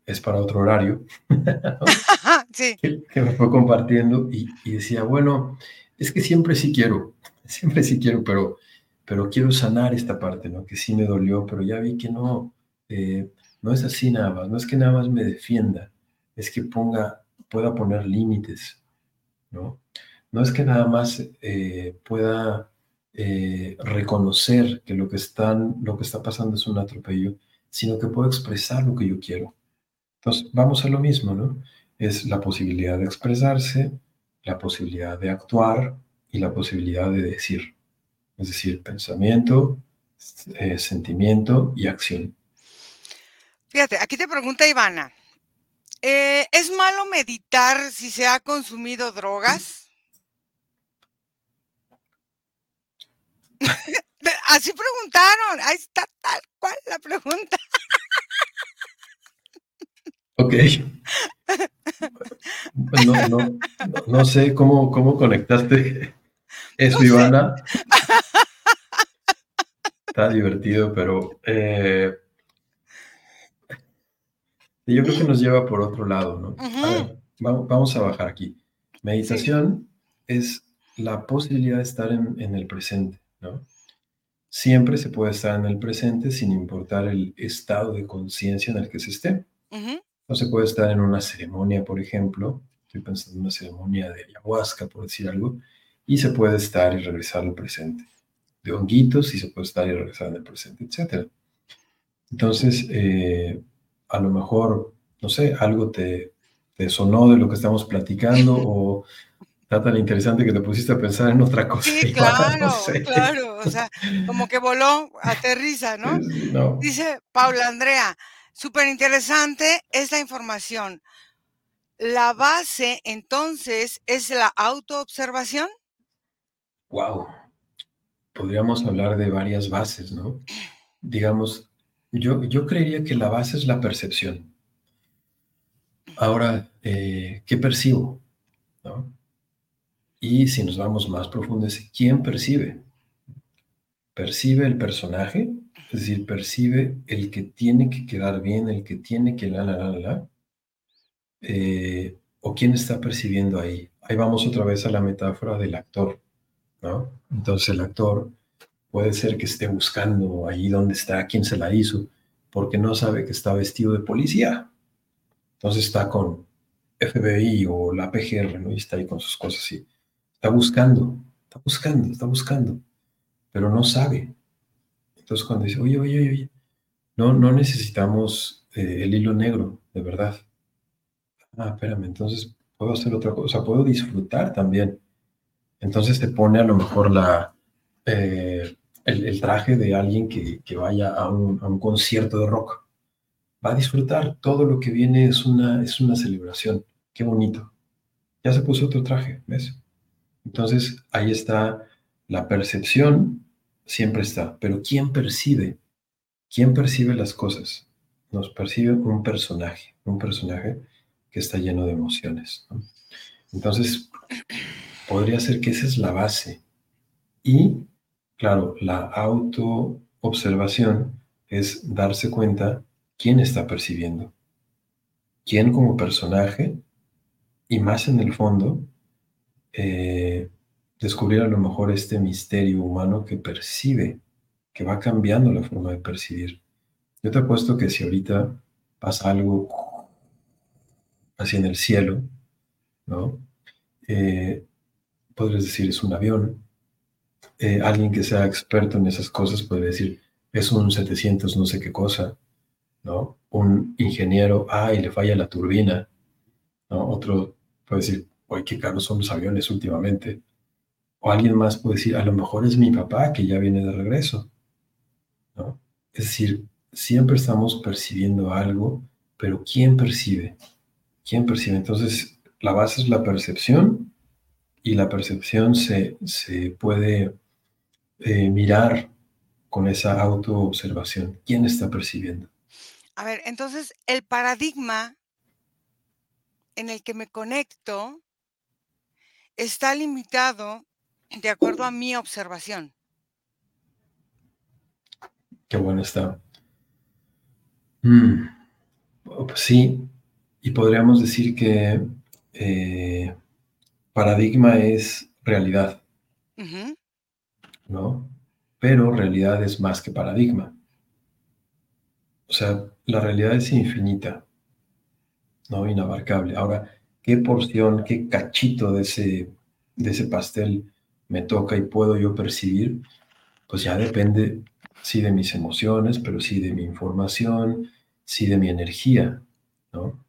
es para otro horario, sí. que, me fue compartiendo y, decía, bueno, es que siempre sí quiero, siempre sí quiero, pero, pero quiero sanar esta parte, ¿no? Que sí me dolió, pero ya vi que no, eh, no es así nada más, no es que nada más me defienda, es que ponga, pueda poner límites, ¿no? No es que nada más eh, pueda eh, reconocer que lo que, lo que está pasando es un atropello, sino que puedo expresar lo que yo quiero. Entonces, vamos a lo mismo, ¿no? Es la posibilidad de expresarse, la posibilidad de actuar y la posibilidad de decir. Es decir, pensamiento, eh, sentimiento y acción. Fíjate, aquí te pregunta Ivana, ¿es malo meditar si se ha consumido drogas? Así preguntaron, ahí está tal cual la pregunta. Ok. No, no, no sé cómo, cómo conectaste eso, Ivana. Está divertido, pero eh, yo creo que nos lleva por otro lado, ¿no? A ver, vamos, a bajar aquí. Meditación es la posibilidad de estar en, el presente, ¿no? Siempre se puede estar en el presente sin importar el estado de conciencia en el que se esté. No se puede estar en una ceremonia, por ejemplo, estoy pensando en una ceremonia de ayahuasca, por decir algo, y se puede estar y regresar al presente. De honguitos y se puede estar y regresar al presente, etc. Entonces, eh, a lo mejor, no sé, algo te, te sonó de lo que estamos platicando o está tan interesante que te pusiste a pensar en otra cosa. Sí, claro, claro, o sea, como que voló, aterriza, ¿no? no. Dice Paula Andrea, Súper interesante esta información. La base, entonces, es la autoobservación. Wow. Podríamos hablar de varias bases, ¿no? Digamos, yo, yo creería que la base es la percepción. Ahora, eh, ¿qué percibo? Y si nos vamos más profundos, ¿quién percibe? ¿Percibe el personaje? Es decir, percibe el que tiene que quedar bien, el que tiene que la, la, la, la, eh, o quién está percibiendo ahí. Ahí vamos otra vez a la metáfora del actor, ¿no? Entonces el actor puede ser que esté buscando ahí dónde está, quién se la hizo, porque no sabe que está vestido de policía. Entonces está con FBI o la PGR, ¿no? Y está ahí con sus cosas así. Está buscando, está buscando, está buscando, pero no sabe. Entonces cuando dice, oye, oye, oye, no, no necesitamos eh, el hilo negro, de verdad. Ah, espérame, entonces puedo hacer otra cosa, puedo disfrutar también. Entonces te pone a lo mejor la, eh, el, traje de alguien que, que vaya a un, a un, concierto de rock. Va a disfrutar, todo lo que viene es una, es una celebración. Qué bonito. Ya se puso otro traje, ¿ves? Entonces ahí está la percepción siempre está, pero ¿quién percibe? ¿Quién percibe las cosas? Nos percibe un personaje, un personaje que está lleno de emociones. Entonces, podría ser que esa es la base. Y, claro, la autoobservación es darse cuenta quién está percibiendo, quién como personaje, y más en el fondo, eh, descubrir a lo mejor este misterio humano que percibe, que va cambiando la forma de percibir. Yo te apuesto que si ahorita pasa algo así en el cielo, ¿no? Eh, podrías decir es un avión. Eh, alguien que sea experto en esas cosas puede decir es un 700 no sé qué cosa, ¿no? Un ingeniero, ah, y le falla la turbina, ¿no? Otro puede decir, oye, qué caros son los aviones últimamente. O alguien más puede decir, a lo mejor es mi papá que ya viene de regreso, ¿no? Es decir, siempre estamos percibiendo algo, pero ¿quién percibe? ¿Quién percibe? Entonces, la base es la percepción y la percepción se, se puede eh, mirar con esa autoobservación. ¿Quién está percibiendo? A ver, entonces el paradigma en el que me conecto está limitado de acuerdo a mi observación. Qué bueno está. Mm, pues sí, y podríamos decir que eh, paradigma es realidad, ¿no? Pero realidad es más que paradigma. O sea, la realidad es infinita, ¿no? Inabarcable. Ahora, ¿qué porción, qué cachito de ese, de ese pastel me toca y puedo yo percibir? Pues ya depende, sí, de mis emociones, pero sí de mi información, sí de mi energía, ¿no?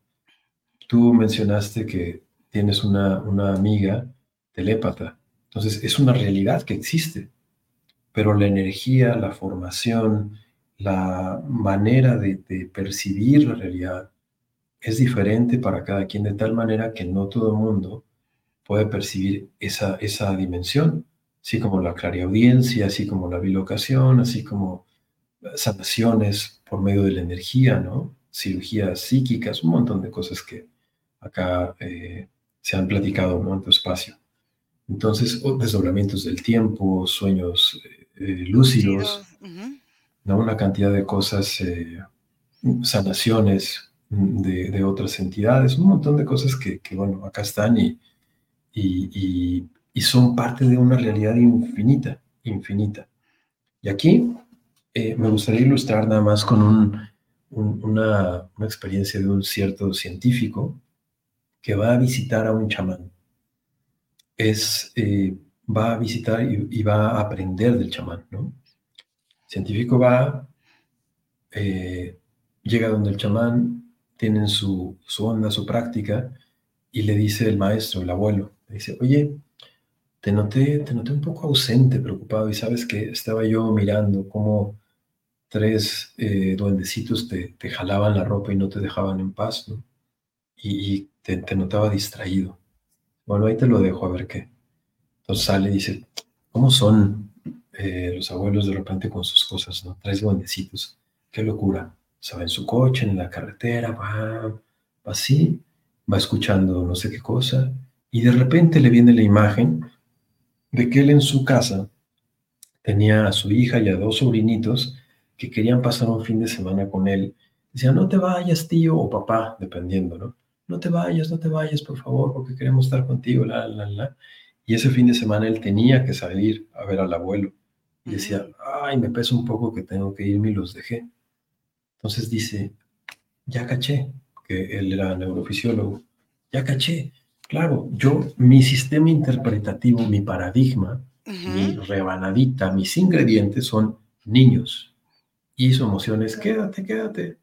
Tú mencionaste que tienes una, una amiga telépata, entonces es una realidad que existe, pero la energía, la formación, la manera de, percibir la realidad es diferente para cada quien, de tal manera que no todo el mundo puede percibir esa, esa dimensión, así como la clariaudiencia, así como la bilocación, así como sanaciones por medio de la energía, ¿no? Cirugías psíquicas, un montón de cosas que acá eh, se han platicado ¿no? en tu espacio. Entonces, desdoblamientos del tiempo, sueños eh, eh, lúcidos, ¿no? Una cantidad de cosas, eh, sanaciones de, otras entidades, un montón de cosas que, bueno, acá están y, y, son parte de una realidad infinita, infinita. Y aquí eh, me gustaría ilustrar nada más con una, una experiencia de un cierto científico que va a visitar a un chamán. Es, eh, va a visitar y, va a aprender del chamán, ¿no? científico va, eh, llega donde el chamán, tienen su, su onda, su práctica, y le dice el maestro, el abuelo, le dice, oye, te noté, te noté un poco ausente, preocupado, y sabes que estaba yo mirando cómo tres eh, duendecitos te, te, jalaban la ropa y no te dejaban en paz, ¿no? Y, te, te, notaba distraído. Bueno, ahí te lo dejo a ver qué. Entonces sale y dice, ¿cómo son eh, los abuelos de repente con sus cosas, ¿no? Tres duendecitos. Qué locura. Se va en su coche, en la carretera, va, va así, va escuchando no sé qué cosa, y de repente le viene la imagen de que él en su casa tenía a su hija y a dos sobrinitos que querían pasar un fin de semana con él. Decían, no te vayas, tío o papá, dependiendo, ¿no? No te vayas, no te vayas, por favor, porque queremos estar contigo, la, la, la. Y ese fin de semana él tenía que salir a ver al abuelo. Y decía, ay, me pesa un poco que tengo que irme y los dejé. Entonces dice, ya caché, que él era neurofisiólogo, ya caché. Claro, yo, mi sistema interpretativo, mi paradigma, mi rebanadita, mis ingredientes son niños. Y su emoción es, quédate, quédate.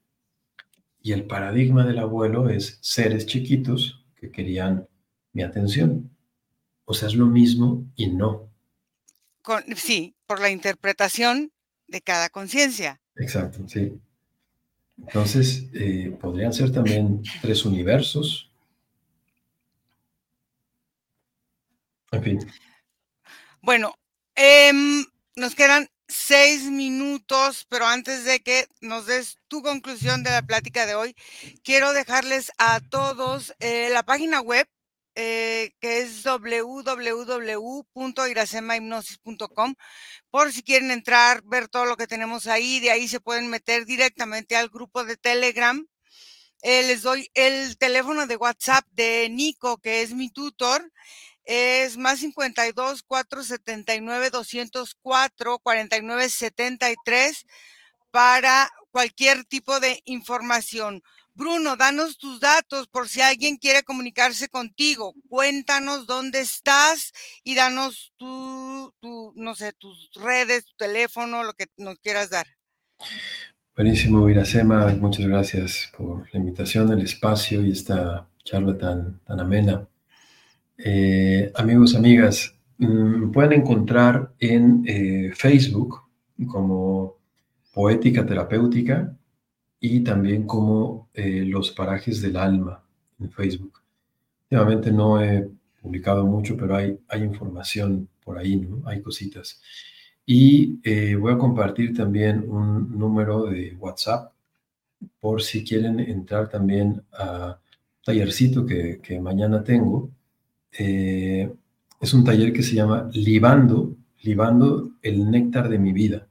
Y el paradigma del abuelo es seres chiquitos que querían mi atención. O sea, es lo mismo y no sí, por la interpretación de cada conciencia. Exacto, sí. Entonces, eh, podrían ser también tres universos. En fin. Bueno, em, nos quedan seis minutos, pero antes de que nos des tu conclusión de la plática de hoy, quiero dejarles a todos eh, la página web eh, que es www.iracemahipnosis.com, por si quieren entrar, ver todo lo que tenemos ahí, de ahí se pueden meter directamente al grupo de Telegram. Eh, les doy el teléfono de WhatsApp de Nico, que es mi tutor, es más 52 479 204 49 73 para cualquier tipo de información. Bruno, danos tus datos por si alguien quiere comunicarse contigo. Cuéntanos dónde estás y danos tu, no sé, tus redes, tu teléfono, lo que nos quieras dar. Buenísimo, Iracema. Muchas gracias por la invitación, el espacio y esta charla tan, amena. Eh, amigos, amigas, mm, pueden encontrar en eh, Facebook como Poética Terapéutica y también como eh, Los Parajes del Alma en Facebook. Últimamente no he publicado mucho, pero hay, hay información por ahí, ¿no? Hay cositas. Y eh, voy a compartir también un número de WhatsApp por si quieren entrar también a tallercito que, que mañana tengo. Eh, es un taller que se llama Libando, Libando el néctar de mi vida.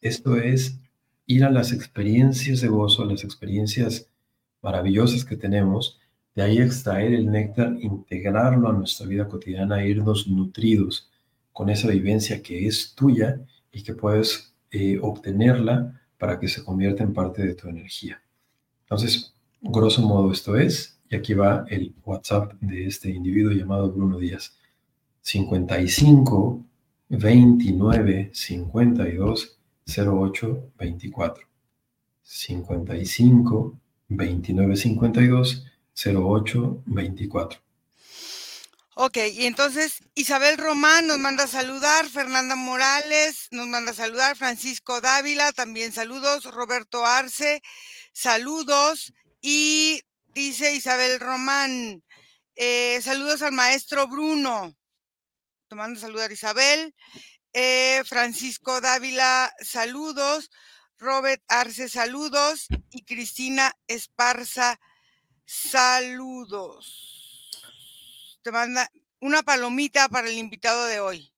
Esto es ir a las experiencias de gozo, a las experiencias maravillosas que tenemos, de ahí extraer el néctar, integrarlo a nuestra vida cotidiana, irnos nutridos con esa vivencia que es tuya y que puedes eh, obtenerla para que se convierta en parte de tu energía. Entonces, grosso modo esto es, y aquí va el WhatsApp de este individuo llamado Bruno Díaz. 55 29 52 08 24 55 29 52 08 24. Ok, y entonces Isabel Román nos manda a saludar, Fernanda Morales nos manda a saludar, Francisco Dávila también saludos, Roberto Arce, saludos, y dice Isabel Román, eh, saludos al maestro Bruno, te mando a saludar Isabel, eh, Francisco Dávila, saludos. Robert Arce, saludos. Y Cristina Esparza, saludos. Te manda una palomita para el invitado de hoy.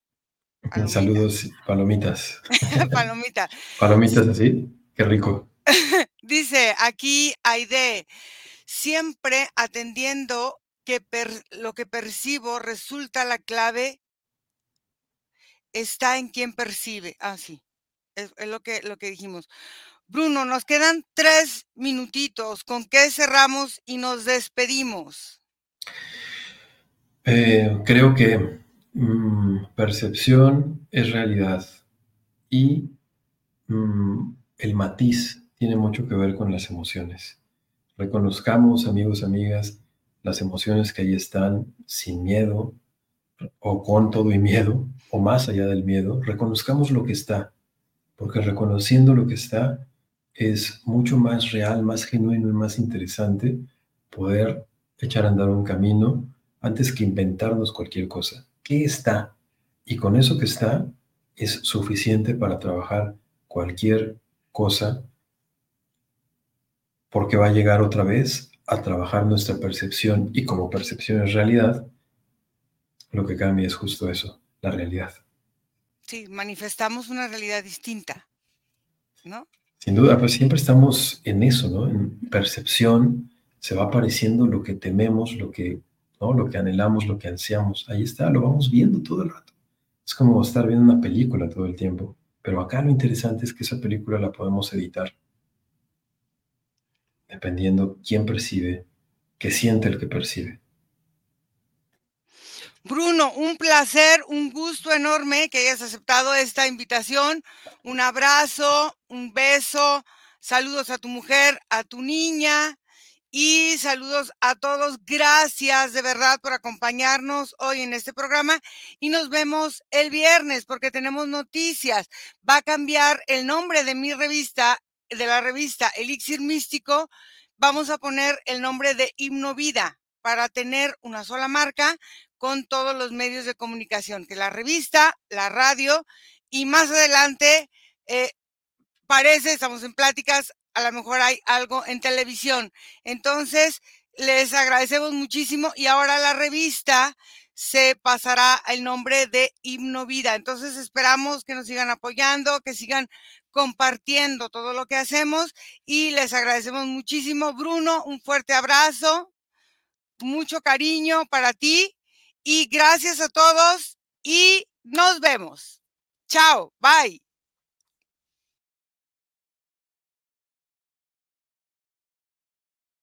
Saludos, palomitas. Palomita. palomitas así, qué rico. Dice aquí Aide, siempre atendiendo que lo que percibo resulta la clave está en quien percibe. Ah, sí, es, lo, que, lo que dijimos. Bruno, nos quedan tres minutitos. ¿Con qué cerramos y nos despedimos? Eh, creo que mm, percepción es realidad y mm, el matiz tiene mucho que ver con las emociones. Reconozcamos, amigos, amigas, las emociones que ahí están sin miedo, o con todo y miedo, o más allá del miedo, reconozcamos lo que está, porque reconociendo lo que está es mucho más real, más genuino y más interesante poder echar a andar un camino antes que inventarnos cualquier cosa. ¿Qué está? Y con eso que está es suficiente para trabajar cualquier cosa porque va a llegar otra vez a trabajar nuestra percepción y como percepción es realidad, lo que cambia es justo eso, la realidad. Sí, manifestamos una realidad distinta, ¿no? Sin duda, pues siempre estamos en eso, ¿no? En percepción se va apareciendo lo que tememos, lo que, ¿no? Lo que anhelamos, lo que ansiamos. Ahí está, lo vamos viendo todo el rato. Es como estar viendo una película todo el tiempo. Pero acá lo interesante es que esa película la podemos editar. Dependiendo quién percibe, qué siente el que percibe. Bruno, un placer, un gusto enorme que hayas aceptado esta invitación. Un abrazo, un beso, saludos a tu mujer, a tu niña y saludos a todos. Gracias de verdad por acompañarnos hoy en este programa y nos vemos el viernes porque tenemos noticias. Va a cambiar el nombre de mi revista, de la revista Elixir Místico. Vamos a poner el nombre de Himno Vida para tener una sola marca con todos los medios de comunicación, que la revista, la radio y más adelante eh, parece, estamos en pláticas, a lo mejor hay algo en televisión. Entonces, les agradecemos muchísimo y ahora la revista se pasará el nombre de Himno Vida. Entonces esperamos que nos sigan apoyando, que sigan compartiendo todo lo que hacemos y les agradecemos muchísimo. Bruno, un fuerte abrazo, mucho cariño para ti y gracias a todos y nos vemos. Chao, bye.